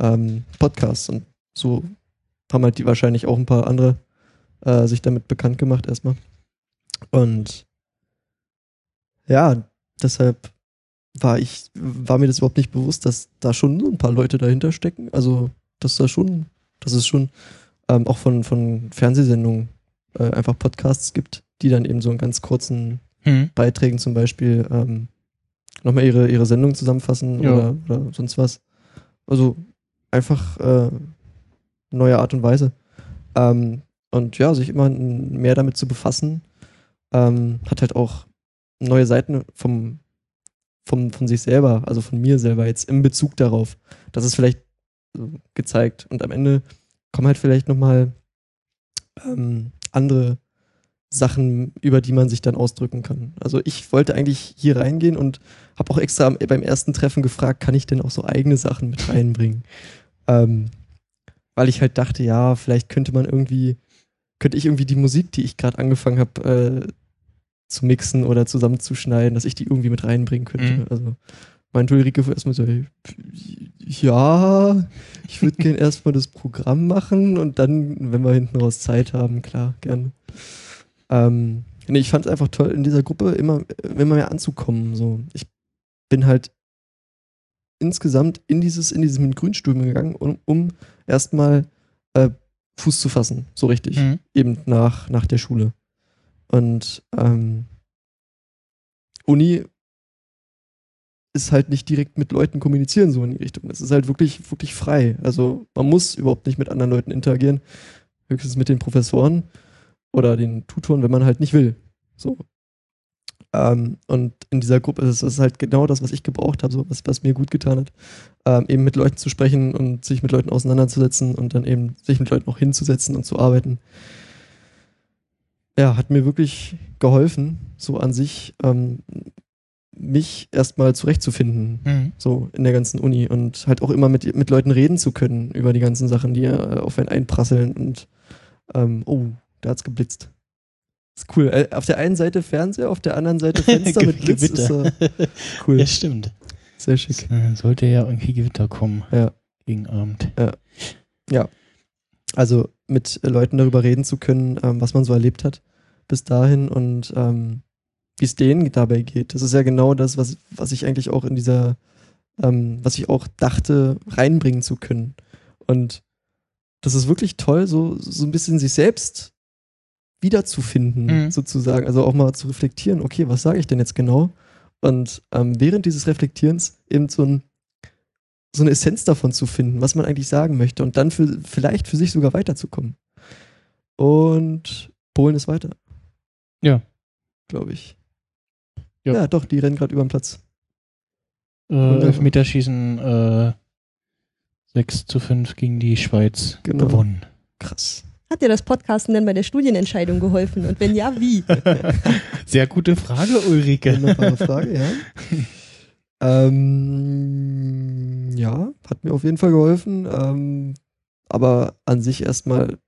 ähm, Podcasts und so haben halt die wahrscheinlich auch ein paar andere äh, sich damit bekannt gemacht erstmal. Und ja, deshalb war ich, war mir das überhaupt nicht bewusst, dass da schon so ein paar Leute dahinter stecken. Also, dass da schon, dass es schon ähm, auch von, von Fernsehsendungen äh, einfach Podcasts gibt, die dann eben so in ganz kurzen Mhm. Beiträgen zum Beispiel ähm, nochmal ihre, ihre Sendung zusammenfassen Ja. oder, oder sonst was. Also einfach äh, neue Art und Weise. Ähm, und ja, sich immer mehr damit zu befassen, ähm, hat halt auch neue Seiten vom, vom, von sich selber, also von mir selber jetzt im Bezug darauf. Das ist vielleicht so gezeigt. Und am Ende kommen halt vielleicht nochmal ähm, andere Sachen, über die man sich dann ausdrücken kann. Also ich wollte eigentlich hier reingehen und habe auch extra beim ersten Treffen gefragt, kann ich denn auch so eigene Sachen mit reinbringen? ähm, weil ich halt dachte, ja, vielleicht könnte man irgendwie, könnte ich irgendwie die Musik, die ich gerade angefangen habe äh, zu mixen oder zusammenzuschneiden, dass ich die irgendwie mit reinbringen könnte. Mhm. Also meinte Ulrike erstmal so, ja, ich würde gern erstmal das Programm machen und dann, wenn wir hinten raus Zeit haben, klar, gerne. Ähm, nee, ich fand es einfach toll, in dieser Gruppe immer, immer mehr anzukommen. So. Ich bin halt insgesamt in dieses, in diesen Grünstudium gegangen, um, um erstmal äh, Fuß zu fassen, so richtig. Mhm. Eben nach, nach der Schule. Und ähm, Uni ist halt nicht direkt mit Leuten kommunizieren, so in die Richtung. Es ist halt wirklich, wirklich frei. Also man muss überhaupt nicht mit anderen Leuten interagieren. Höchstens mit den Professoren oder den Tutoren, wenn man halt nicht will. So. Ähm, und in dieser Gruppe ist es halt genau das, was ich gebraucht habe, so was, was mir gut getan hat. Ähm, eben mit Leuten zu sprechen und sich mit Leuten auseinanderzusetzen und dann eben sich mit Leuten auch hinzusetzen und zu arbeiten. Ja, hat mir wirklich geholfen, so an sich, ähm, mich erstmal zurechtzufinden, Mhm. so in der ganzen Uni und halt auch immer mit, mit Leuten reden zu können über die ganzen Sachen, die äh, auf einen einprasseln und ähm, oh, da hat's geblitzt. Ist cool. Äh, auf der einen Seite Fernseher, auf der anderen Seite Fenster mit Blitz. Ist, äh, cool. Ja, stimmt. Sehr schick. Sollte ja irgendwie Gewitter kommen. Ja. Gegen Abend. Also mit Leuten darüber reden zu können, ähm, was man so erlebt hat bis dahin und ähm, wie es denen dabei geht. Das ist ja genau das, was, was ich eigentlich auch in dieser, ähm, was ich auch dachte, reinbringen zu können. Und das ist wirklich toll, so, so ein bisschen sich selbst wiederzufinden, Mhm. sozusagen. Also auch mal zu reflektieren, okay, was sage ich denn jetzt genau? Und ähm, während dieses Reflektierens eben so ein so eine Essenz davon zu finden, was man eigentlich sagen möchte und dann für, vielleicht für sich sogar weiterzukommen. Und Polen ist weiter. Ja. Glaube ich. Ja. Ja. doch, die rennen gerade über den Platz. Äh. Elfmeterschießen äh, 6 zu 5 gegen die Schweiz Genau. gewonnen. Krass. Hat dir das Podcasten denn bei der Studienentscheidung geholfen? Und wenn ja, wie? Sehr gute Frage, Ulrike. Wunderbare Frage, ja. ähm, ja, hat mir auf jeden Fall geholfen. Ähm, aber an sich erstmal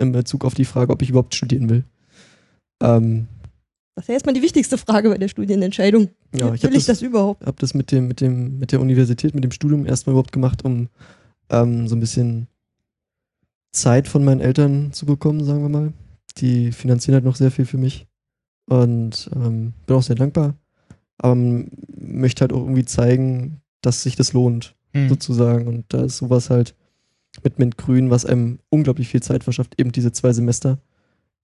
in Bezug auf die Frage, ob ich überhaupt studieren will. Ähm, Das ist ja erstmal die wichtigste Frage bei der Studienentscheidung. ja, ich Will habe ich das, das überhaupt? hab das mit, dem, mit, dem, mit der Universität, mit dem Studium erstmal überhaupt gemacht, um ähm, so ein bisschen Zeit von meinen Eltern zu bekommen, sagen wir mal. Die finanzieren halt noch sehr viel für mich. Und ähm, bin auch sehr dankbar. Aber man möchte halt auch irgendwie zeigen, dass sich das lohnt. Hm. sozusagen. Und da ist sowas halt mit Mintgrün, was einem unglaublich viel Zeit verschafft, eben diese zwei Semester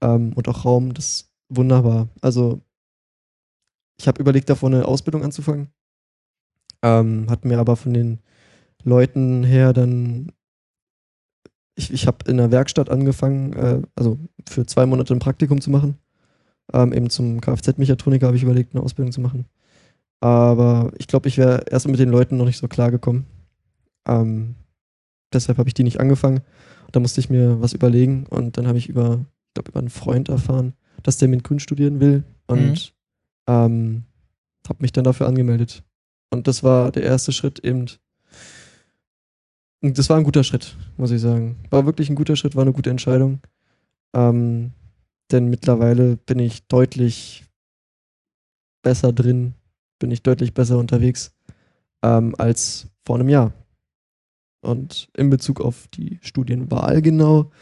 ähm, und auch Raum, das ist wunderbar. Also ich habe überlegt, davor eine Ausbildung anzufangen, ähm, hat mir aber von den Leuten her dann, ich, ich habe in der Werkstatt angefangen, äh, also für zwei Monate ein Praktikum zu machen. Ähm, eben zum Kfz-Mechatroniker habe ich überlegt, eine Ausbildung zu machen. Aber ich glaube, ich wäre erst mit den Leuten noch nicht so klar gekommen. Ähm, deshalb habe ich die nicht angefangen. Da musste ich mir was überlegen und dann habe ich über, ich glaube, über einen Freund erfahren, dass der mit Grün studieren will und ähm, habe mich dann dafür angemeldet. Und das war der erste Schritt eben. Das war ein guter Schritt, muss ich sagen. War wirklich ein guter Schritt, war eine gute Entscheidung. Ähm, denn mittlerweile bin ich deutlich besser drin, bin ich deutlich besser unterwegs ähm, als vor einem Jahr. Und in Bezug auf die Studienwahl genau,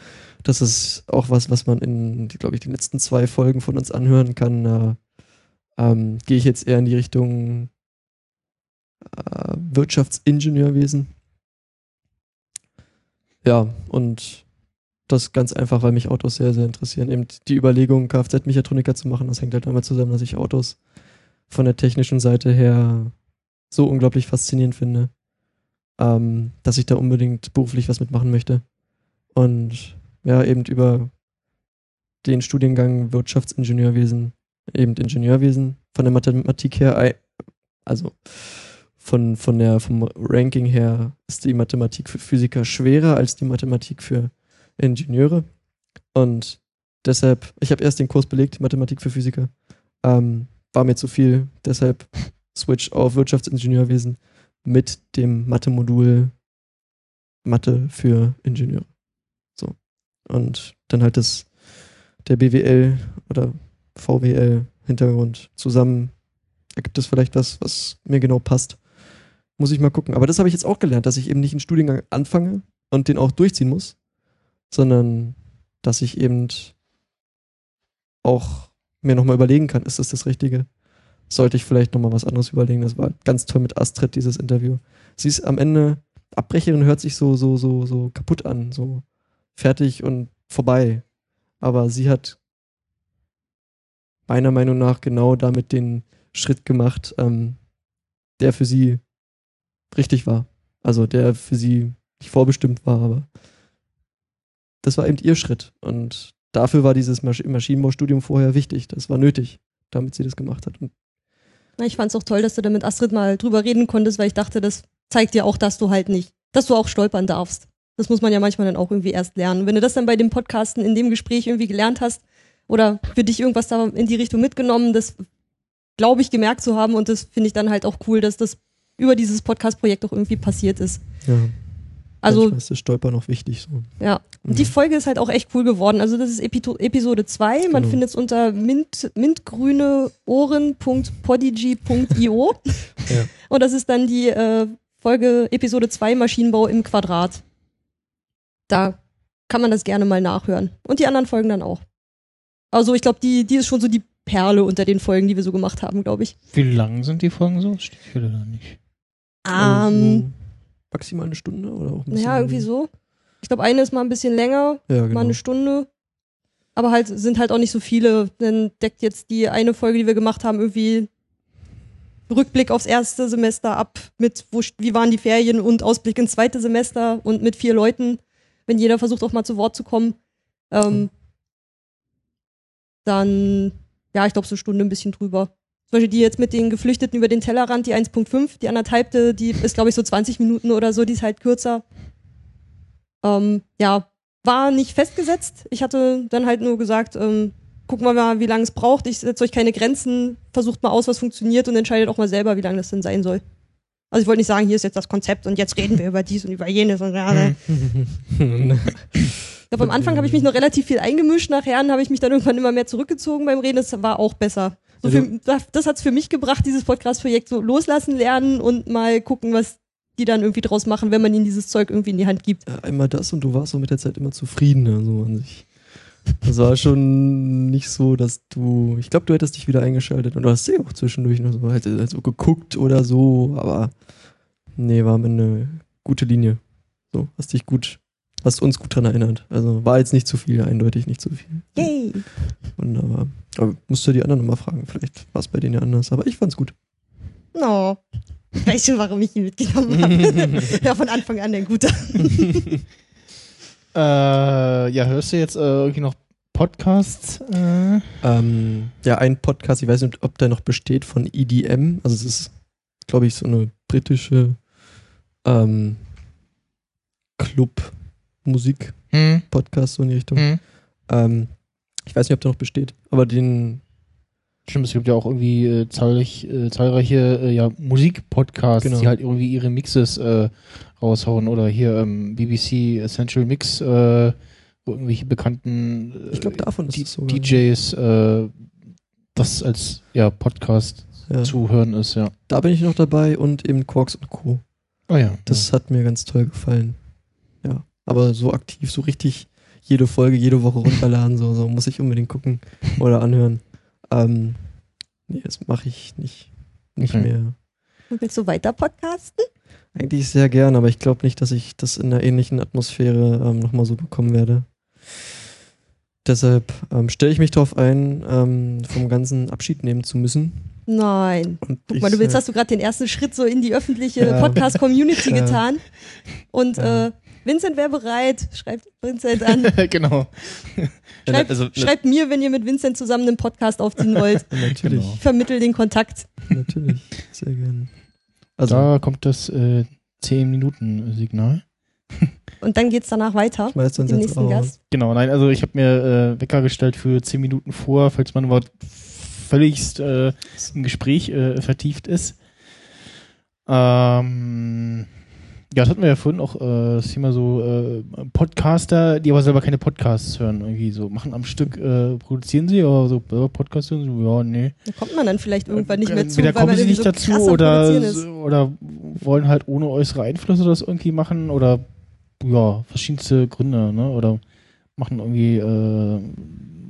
das ist auch was, was man in, glaube ich, den letzten zwei Folgen von uns anhören kann. Äh, ähm, Gehe ich jetzt eher in die Richtung äh, Wirtschaftsingenieurwesen. Ja, und das ganz einfach, weil mich Autos sehr, sehr interessieren. Eben die Überlegung, Kfz-Mechatroniker zu machen, das hängt halt damit zusammen, dass ich Autos von der technischen Seite her so unglaublich faszinierend finde, ähm, dass ich da unbedingt beruflich was mitmachen möchte. Und ja, eben über den Studiengang Wirtschaftsingenieurwesen, eben Ingenieurwesen, von der Mathematik her, also von, von der, vom Ranking her ist die Mathematik für Physiker schwerer als die Mathematik für Ingenieure. Und deshalb, ich habe erst den Kurs belegt, Mathematik für Physiker. Ähm, war mir zu viel, deshalb Switch auf Wirtschaftsingenieurwesen mit dem Mathe-Modul Mathe für Ingenieure. So. Und dann halt das, der BWL oder VWL-Hintergrund zusammen ergibt es vielleicht was, was mir genau passt. Muss ich mal gucken. Aber das habe ich jetzt auch gelernt, dass ich eben nicht einen Studiengang anfange und den auch durchziehen muss, sondern dass ich eben auch mir nochmal überlegen kann, ist das das Richtige? Sollte ich vielleicht nochmal was anderes überlegen? Das war ganz toll mit Astrid, dieses Interview. Sie ist am Ende, Abbrecherin hört sich so, so, so, so kaputt an, so fertig und vorbei. Aber sie hat meiner Meinung nach genau damit den Schritt gemacht, ähm, der für sie richtig war. Also der für sie nicht vorbestimmt war, aber das war eben ihr Schritt. Und dafür war dieses Masch Maschinenbaustudium vorher wichtig. Das war nötig, damit sie das gemacht hat. Und Ich fand es auch toll, dass du da mit Astrid mal drüber reden konntest, weil ich dachte, das zeigt dir auch, dass du halt nicht, dass du auch stolpern darfst. Das muss man ja manchmal dann auch irgendwie erst lernen. Wenn du das dann bei dem Podcasten in dem Gespräch irgendwie gelernt hast oder für dich irgendwas da in die Richtung mitgenommen, das glaube ich gemerkt zu haben und das finde ich dann halt auch cool, dass das über dieses Podcast-Projekt auch irgendwie passiert ist. ja, Also ist das Stolpern auch wichtig. So. ja, und die Mhm. Folge ist halt auch echt cool geworden. Also das ist Epito Episode 2. Man Genau. findet es unter mint, mintgrüneohren.podigy.io. Ja. Und das ist dann die äh, Folge Episode 2 Maschinenbau im Quadrat. Da kann man das gerne mal nachhören. Und die anderen Folgen dann auch. Also ich glaube, die, die ist schon so die Perle unter den Folgen, die wir so gemacht haben, glaube ich. Wie lang sind die Folgen so? Steht hier da nicht. Ähm, Also, maximal eine Stunde oder auch ein bisschen ja, irgendwie so. Ich glaube, eine ist mal ein bisschen länger, Ja, mal genau. eine Stunde. Aber halt sind halt auch nicht so viele. Dann deckt jetzt die eine Folge, die wir gemacht haben, irgendwie Rückblick aufs erste Semester ab mit, wo, wie waren die Ferien und Ausblick ins zweite Semester und mit vier Leuten, wenn jeder versucht auch mal zu Wort zu kommen. Ähm, dann, ja, ich glaube, so eine Stunde ein bisschen drüber. Zum Beispiel die jetzt mit den Geflüchteten über den Tellerrand, die 1.5, die anderthalbte, die ist, glaube ich, so 20 Minuten oder so, die ist halt kürzer. Ähm, ja, war nicht festgesetzt. Ich hatte dann halt nur gesagt, ähm, gucken wir mal, wie lange es braucht. Ich setze euch keine Grenzen, versucht mal aus, was funktioniert und entscheidet auch mal selber, wie lange das denn sein soll. Also ich wollte nicht sagen, hier ist jetzt das Konzept und jetzt reden wir über dies und über jenes und ja, ne. Ich glaube, am Anfang habe ich mich noch relativ viel eingemischt, nachher habe ich mich dann irgendwann immer mehr zurückgezogen beim Reden. Das war auch besser. So Ja, für, das das hat's für mich gebracht, dieses Podcast-Projekt so loslassen lernen und mal gucken, was die dann irgendwie draus machen, wenn man ihnen dieses Zeug irgendwie in die Hand gibt. Ja, einmal das und du warst so mit der Zeit immer zufriedener, so an sich. Das war schon nicht so, dass du, ich glaube, du hättest dich wieder eingeschaltet und du hast sie auch zwischendurch noch so, halt, halt so geguckt oder so, aber Nee, war eine gute Linie. So, hast dich gut, hast uns gut dran erinnert. Also war jetzt nicht zu viel, eindeutig nicht zu viel. Yay! Wunderbar. Aber musst du die anderen nochmal fragen. Vielleicht war es bei denen ja anders. Aber ich fand's gut. No. Ich weiß schon, warum ich ihn mitgenommen habe. ja, von Anfang an ein guter. Äh, ja, hörst du jetzt äh, irgendwie noch Podcasts? Äh? Ähm, ja, ein Podcast, ich weiß nicht, ob der noch besteht, von EDM. Also es ist, glaube ich, so eine britische ähm, Club-Musik-Podcast, Hm? so in die Richtung. Hm? Ähm, ich weiß nicht, ob der noch besteht, aber den, Stimmt, es gibt ja auch irgendwie äh, zahlreich, äh, zahlreiche äh, ja, Musikpodcasts, Genau. die halt irgendwie ihre Mixes äh, raushauen. Oder hier ähm, BBC Essential Mix, äh, wo irgendwelche bekannten äh, ich glaube, davon ist sogar. DJs äh, das als ja, Podcast Ja. zu hören ist, ja. Da bin ich noch dabei und eben Quarks und Co. Oh ja. Das hat mir ganz toll gefallen. Aber so aktiv, so richtig jede Folge, jede Woche runterladen, so, so muss ich unbedingt gucken oder anhören. Ähm, nee, das mache ich nicht, nicht Okay. mehr. Und willst du weiter podcasten? Eigentlich sehr gern, aber ich glaube nicht, dass ich das in einer ähnlichen Atmosphäre ähm, nochmal so bekommen werde. Deshalb ähm, stelle ich mich darauf ein, ähm, vom ganzen Abschied nehmen zu müssen. Nein. Und Guck mal, du willst, äh, hast du gerade den ersten Schritt so in die öffentliche Ja. Podcast-Community Ja. getan. Und Ja. äh, Vincent wäre bereit. Schreibt Vincent an. genau. Schreibt, also, schreibt mir, wenn ihr mit Vincent zusammen einen Podcast aufziehen wollt. natürlich, Genau. Ich vermittel den Kontakt. natürlich, sehr gern. Also, da kommt das äh, 10-Minuten-Signal. Und dann geht's danach weiter. schmeißt uns Dem jetzt nächsten. Gast. Genau, nein, also ich habe mir äh, Wecker gestellt für 10 Minuten vor, falls man überhaupt völligst äh, im Gespräch äh, vertieft ist. Ähm, ja, das hatten wir ja vorhin auch äh, das Thema so äh, Podcaster, die aber selber keine Podcasts hören, irgendwie so machen am Stück, äh, produzieren sie, aber so selber Podcasts hören, so, ja, nee. Da kommt man dann vielleicht irgendwann nicht mehr zu, Entweder kommen sie nicht so dazu oder, oder wollen halt ohne äußere Einflüsse das irgendwie machen oder ja, verschiedenste Gründe, ne? Oder machen irgendwie äh,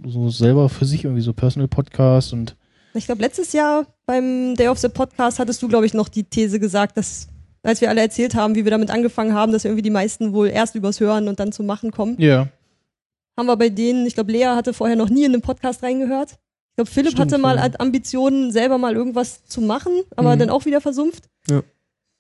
so selber für sich irgendwie so Personal Podcast und Ich glaube, letztes Jahr beim Day of the Podcast hattest du, glaube ich, noch die These gesagt, dass, als wir alle erzählt haben, wie wir damit angefangen haben, dass irgendwie die meisten wohl erst übers Hören und dann zum Machen kommen. ja. Haben wir bei denen, ich glaube, Lea hatte vorher noch nie in einen Podcast reingehört. Ich glaube, Philipp Stimmt, hatte mal ja. Ambitionen, selber mal irgendwas zu machen, aber Mhm. dann auch wieder versumpft. Ja.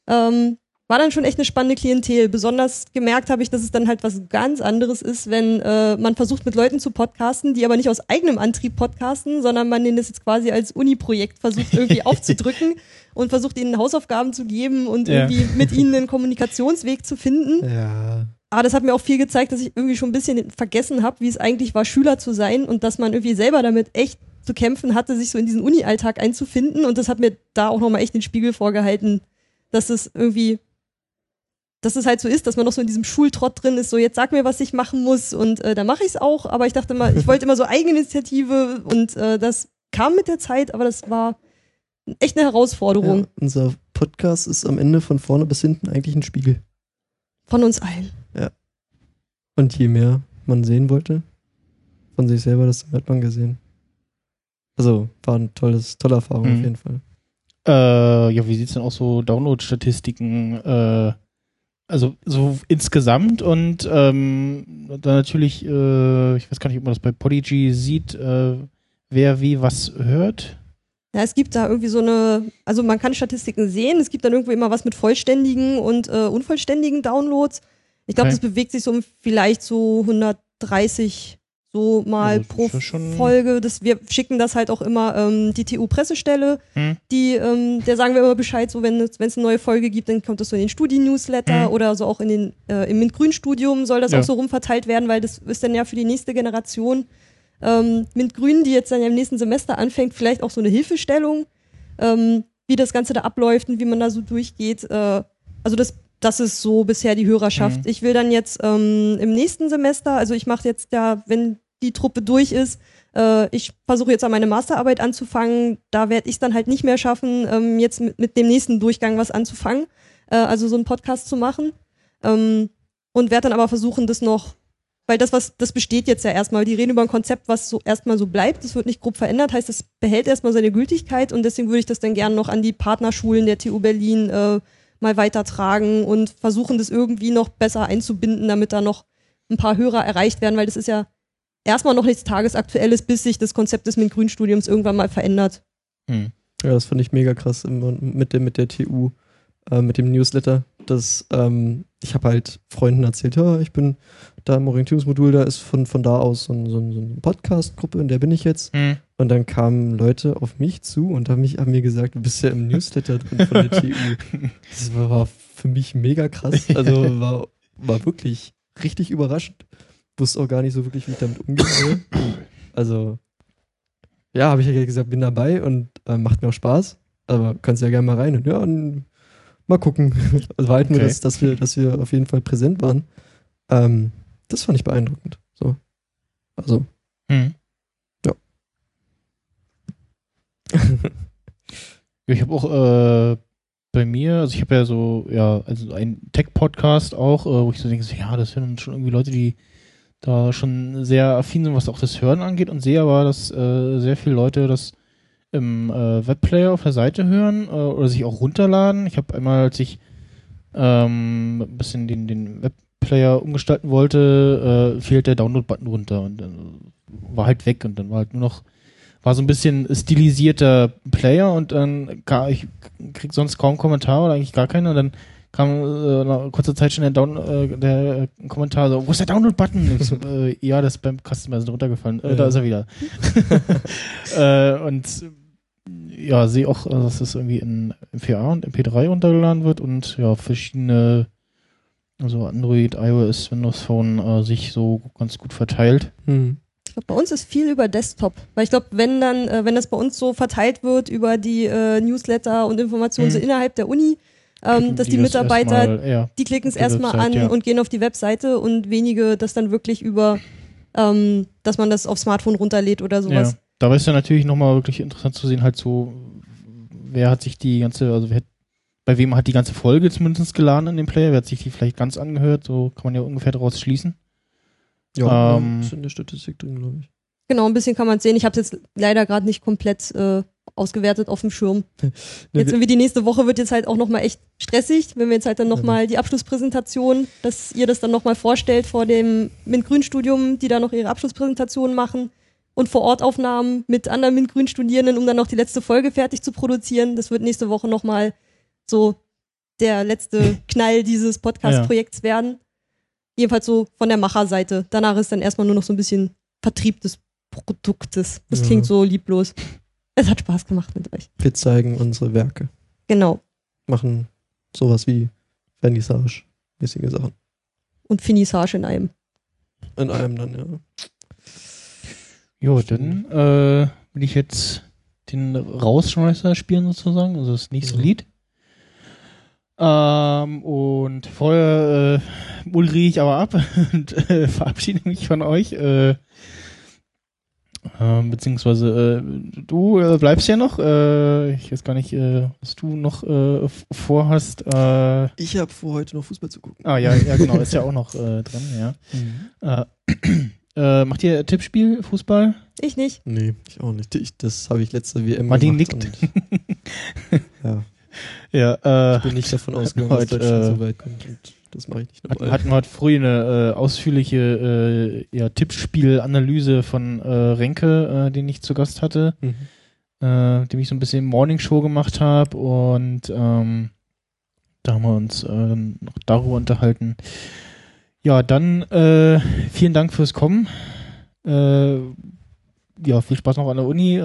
Ähm, war dann schon echt eine spannende Klientel. Besonders gemerkt habe ich, dass es dann halt was ganz anderes ist, wenn äh, man versucht mit Leuten zu podcasten, die aber nicht aus eigenem Antrieb podcasten, sondern man denen das jetzt quasi als Uni-Projekt versucht irgendwie aufzudrücken und versucht ihnen Hausaufgaben zu geben und Ja. irgendwie mit ihnen einen Kommunikationsweg zu finden. Ja. Aber das hat mir auch viel gezeigt, dass ich irgendwie schon ein bisschen vergessen habe, wie es eigentlich war, Schüler zu sein und dass man irgendwie selber damit echt zu kämpfen hatte, sich so in diesen Uni-Alltag einzufinden. Und das hat mir da auch nochmal echt den Spiegel vorgehalten, dass es irgendwie, dass es halt so ist, dass man noch so in diesem Schultrott drin ist, so jetzt sag mir, was ich machen muss und äh, dann mache ich es auch. Aber ich dachte immer, ich wollte immer so Eigeninitiative und äh, das kam mit der Zeit, aber das war echt eine Herausforderung ja. Unser Podcast ist am Ende von vorne bis hinten eigentlich ein Spiegel. von uns allen. Und je mehr man sehen wollte von sich selber, desto mehr hat man gesehen. Also war ein tolles, tolle Erfahrung Mhm. auf jeden Fall. Äh, ja, wie sieht's denn aus so Download-Statistiken? Äh, also so insgesamt und ähm, dann natürlich, äh, ich weiß gar nicht, ob man das bei Podigy sieht, äh, wer wie was hört. Ja, es gibt da irgendwie so eine, also man kann Statistiken sehen, es gibt dann irgendwie immer was mit vollständigen und äh, unvollständigen Downloads. Ich glaube, Okay. das bewegt sich so um vielleicht so 130 so mal Also, pro Folge. Das, wir schicken das halt auch immer ähm, die TU-Pressestelle, Hm? die, ähm, der sagen wir immer Bescheid, so wenn es wenn es eine neue Folge gibt, dann kommt das so in den Studi-Newsletter Hm. oder so auch in den, äh, im MINT-Grün-Studium soll das Ja. auch so rumverteilt werden, weil das ist dann ja für die nächste Generation ähm, MINT-Grün, die jetzt dann ja im nächsten Semester anfängt, vielleicht auch so eine Hilfestellung, ähm, wie das Ganze da abläuft und wie man da so durchgeht. Äh, also das, das ist so bisher die Hörerschaft. Mhm. Ich will dann jetzt ähm, im nächsten Semester, also ich mache jetzt ja, wenn die Truppe durch ist, äh, ich versuche jetzt an meine Masterarbeit anzufangen. Da werde ich es dann halt nicht mehr schaffen, ähm, jetzt mit, mit dem nächsten Durchgang was anzufangen, äh, also so einen Podcast zu machen. Ähm, und werde dann aber versuchen, das noch, weil das, was, das besteht jetzt ja erstmal. Die reden über ein Konzept, was so erstmal so bleibt. Das wird nicht grob verändert, heißt, das behält erstmal seine Gültigkeit und deswegen würde ich das dann gerne noch an die Partnerschulen der TU Berlin äh, mal weitertragen und versuchen das irgendwie noch besser einzubinden, damit da noch ein paar Hörer erreicht werden, weil das ist ja erstmal noch nichts Tagesaktuelles, bis sich das Konzept des MINT-Grünstudiums irgendwann mal verändert. Hm. Ja, das fand ich mega krass mit der, mit der TU, äh, mit dem Newsletter. Das, ähm, ich habe halt Freunden erzählt, ja, ich bin da im Orientierungsmodul, da ist von, von da aus so, ein, so, ein, so eine Podcast-Gruppe, in der bin ich jetzt. Hm. Und dann kamen Leute auf mich zu und haben, mich, haben mir gesagt, du bist ja im Newsletter drin von der TU. Das war, war für mich mega krass. Also war, war wirklich richtig überraschend. Wusste auch gar nicht so wirklich, wie ich damit umgehen soll. Also, ja, habe ich ja gesagt, bin dabei und äh, macht mir auch Spaß. Aber kannst ja gerne mal rein und ja, und mal gucken. Also war halt nur, Okay. dass, dass, wir, dass wir auf jeden Fall präsent waren. Ähm, das fand ich beeindruckend. So. Also, Hm. Ja. ich habe auch äh, bei mir, also ich habe ja so, ja, also einen Tech-Podcast auch, äh, wo ich so denke, ja, das sind schon irgendwie Leute, die da schon sehr affin sind, was auch das Hören angeht und sehe aber, dass äh, sehr viele Leute das im äh, Webplayer auf der Seite hören äh, oder sich auch runterladen. Ich habe einmal, als ich ähm, ein bisschen den, den Webplayer umgestalten wollte, äh, fehlt der Download-Button runter und dann war halt weg und dann war halt nur noch war so ein bisschen stilisierter Player und dann gar, ich krieg sonst kaum Kommentare oder eigentlich gar keine und dann kam äh, nach kurzer Zeit schon der, Down, äh, der äh, Kommentar so, wo ist der Download-Button? So, äh, ja, das ist beim Customer ist runtergefallen. Äh, Da Ja. ist er wieder. äh, und ja, sehe auch, äh, dass es irgendwie in MPA und MP3 runtergeladen wird und ja, verschiedene, also Android, iOS, Windows Phone äh, sich so ganz gut verteilt. hm. Ich glaube, bei uns ist viel über Desktop. Weil ich glaube, wenn dann, äh, wenn das bei uns so verteilt wird über die äh, Newsletter und Informationen Mhm. so innerhalb der Uni, ähm, dass die, das Mitarbeiter, erstmal- ja, die klicken es die erstmal an ja. und gehen auf die Webseite und wenige das dann wirklich über, ähm, dass man das auf Smartphone runterlädt oder sowas. Ja, da ist ja natürlich nochmal wirklich interessant zu sehen, halt so, wer hat sich die ganze, also wer hat, bei wem hat die ganze Folge zumindest geladen in dem Player, wer hat sich die vielleicht ganz angehört, so kann man ja ungefähr daraus schließen. Ja, Ähm, ist in der Statistik drin, glaube ich. Genau, ein bisschen kann man sehen. Ich habe es jetzt leider gerade nicht komplett äh, ausgewertet auf dem Schirm. Ne, Jetzt wir- irgendwie die nächste Woche wird jetzt halt auch nochmal echt stressig, wenn wir jetzt halt dann nochmal die Abschlusspräsentation, dass ihr das dann nochmal vorstellt vor dem MINT-Grün-Studium, die da noch ihre Abschlusspräsentation machen und vor Ort Aufnahmen mit anderen MINT-Grün-Studierenden, um dann noch die letzte Folge fertig zu produzieren. Das wird nächste Woche nochmal so der letzte Knall dieses Podcast-Projekts werden. Jedenfalls so von der Macherseite. Danach ist dann erstmal nur noch so ein bisschen Vertrieb des Produktes. Das Ja. klingt so lieblos. Es hat Spaß gemacht mit euch. Wir zeigen unsere Werke. Genau. Machen sowas wie Vernissage-mäßige Sachen. Und Finissage in einem. In einem dann, ja. Jo, dann äh, will ich jetzt den Rausschmeißer spielen sozusagen, also das nächste Mhm. Lied. Ähm, und vorher äh, ich aber ab und äh, verabschiede mich von euch. Äh, ähm, beziehungsweise äh, du äh, bleibst ja noch. Äh, ich weiß gar nicht, äh, was du noch äh, vorhast. Äh, Ich habe vor, heute noch Fußball zu gucken. ah ja, ja genau, ist ja auch noch äh, dran, ja. Äh, äh, macht ihr Tippspiel, Fußball? Ich nicht. Nee, ich auch nicht. Ich, das habe ich letzte WM Martin gemacht. nickt. und- ja, Ja, äh, ich bin nicht davon ausgegangen, dass Heute, Deutschland äh, so weit kommt. Und das mache ich nicht hatten, nochmal. hatten wir heute früh eine äh, ausführliche äh, ja, Tippspiel-Analyse von äh, Renke, äh, den ich zu Gast hatte, Mhm. äh, dem ich so ein bisschen Morning Show gemacht habe und ähm, da haben wir uns äh, dann noch darüber unterhalten. Ja, dann vielen Dank fürs Kommen. Ja, viel Spaß noch an der Uni.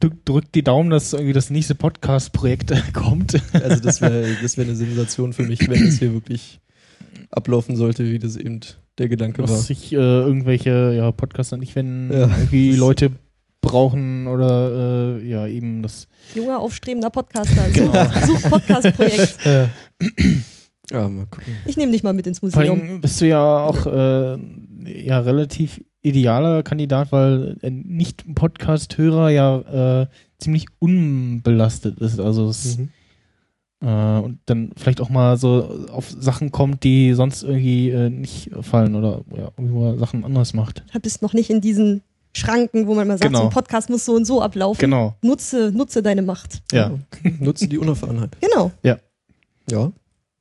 Drückt drück die Daumen, dass irgendwie das nächste Podcast-Projekt kommt. Also das wäre das wär eine Sensation für mich, wenn es hier wirklich ablaufen sollte, wie das eben der Gedanke war. dass sich äh, irgendwelche ja, Podcaster nicht, wenn Ja. irgendwie Leute brauchen oder äh, ja eben das Junger, aufstrebender Podcaster. Genau. Such, such Podcast-Projekt. Ja, mal gucken. Ich nehme dich mal mit ins vor Museum. allem bist du ja auch äh, ja relativ idealer Kandidat, weil ein Nicht-Podcast-Hörer ja äh, ziemlich unbelastet ist. Also es, Mhm. äh, und dann vielleicht auch mal so auf Sachen kommt, die sonst irgendwie äh, nicht fallen oder ja, irgendwie mal Sachen anders macht. Du bist noch nicht in diesen Schranken, wo man mal sagt, Genau. so ein Podcast muss so und so ablaufen. Genau. Nutze, nutze deine Macht. Ja. Nutze die Unerfahrenheit. Genau. Ja,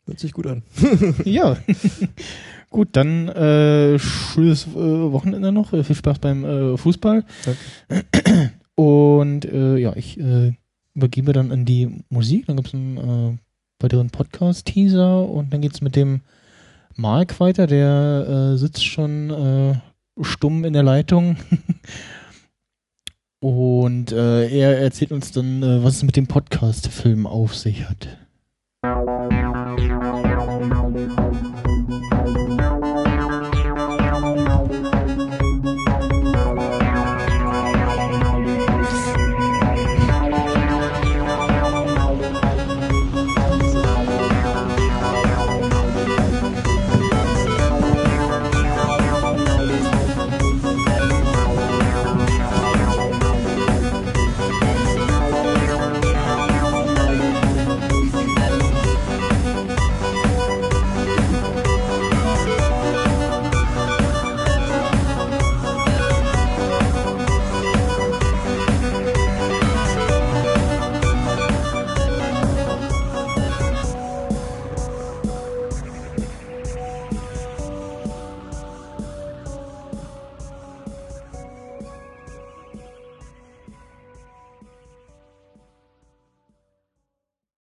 hört sich gut an. Ja. Gut, dann äh, schönes äh, Wochenende noch. Äh, viel Spaß beim äh, Fußball. Und äh, ja, ich äh, übergebe dann an die Musik. Dann gibt es einen äh, weiteren Podcast-Teaser und dann geht's mit dem Mark weiter. Der äh, sitzt schon äh, stumm in der Leitung. und äh, er erzählt uns dann, äh, was es mit dem Podcast-Film auf sich hat.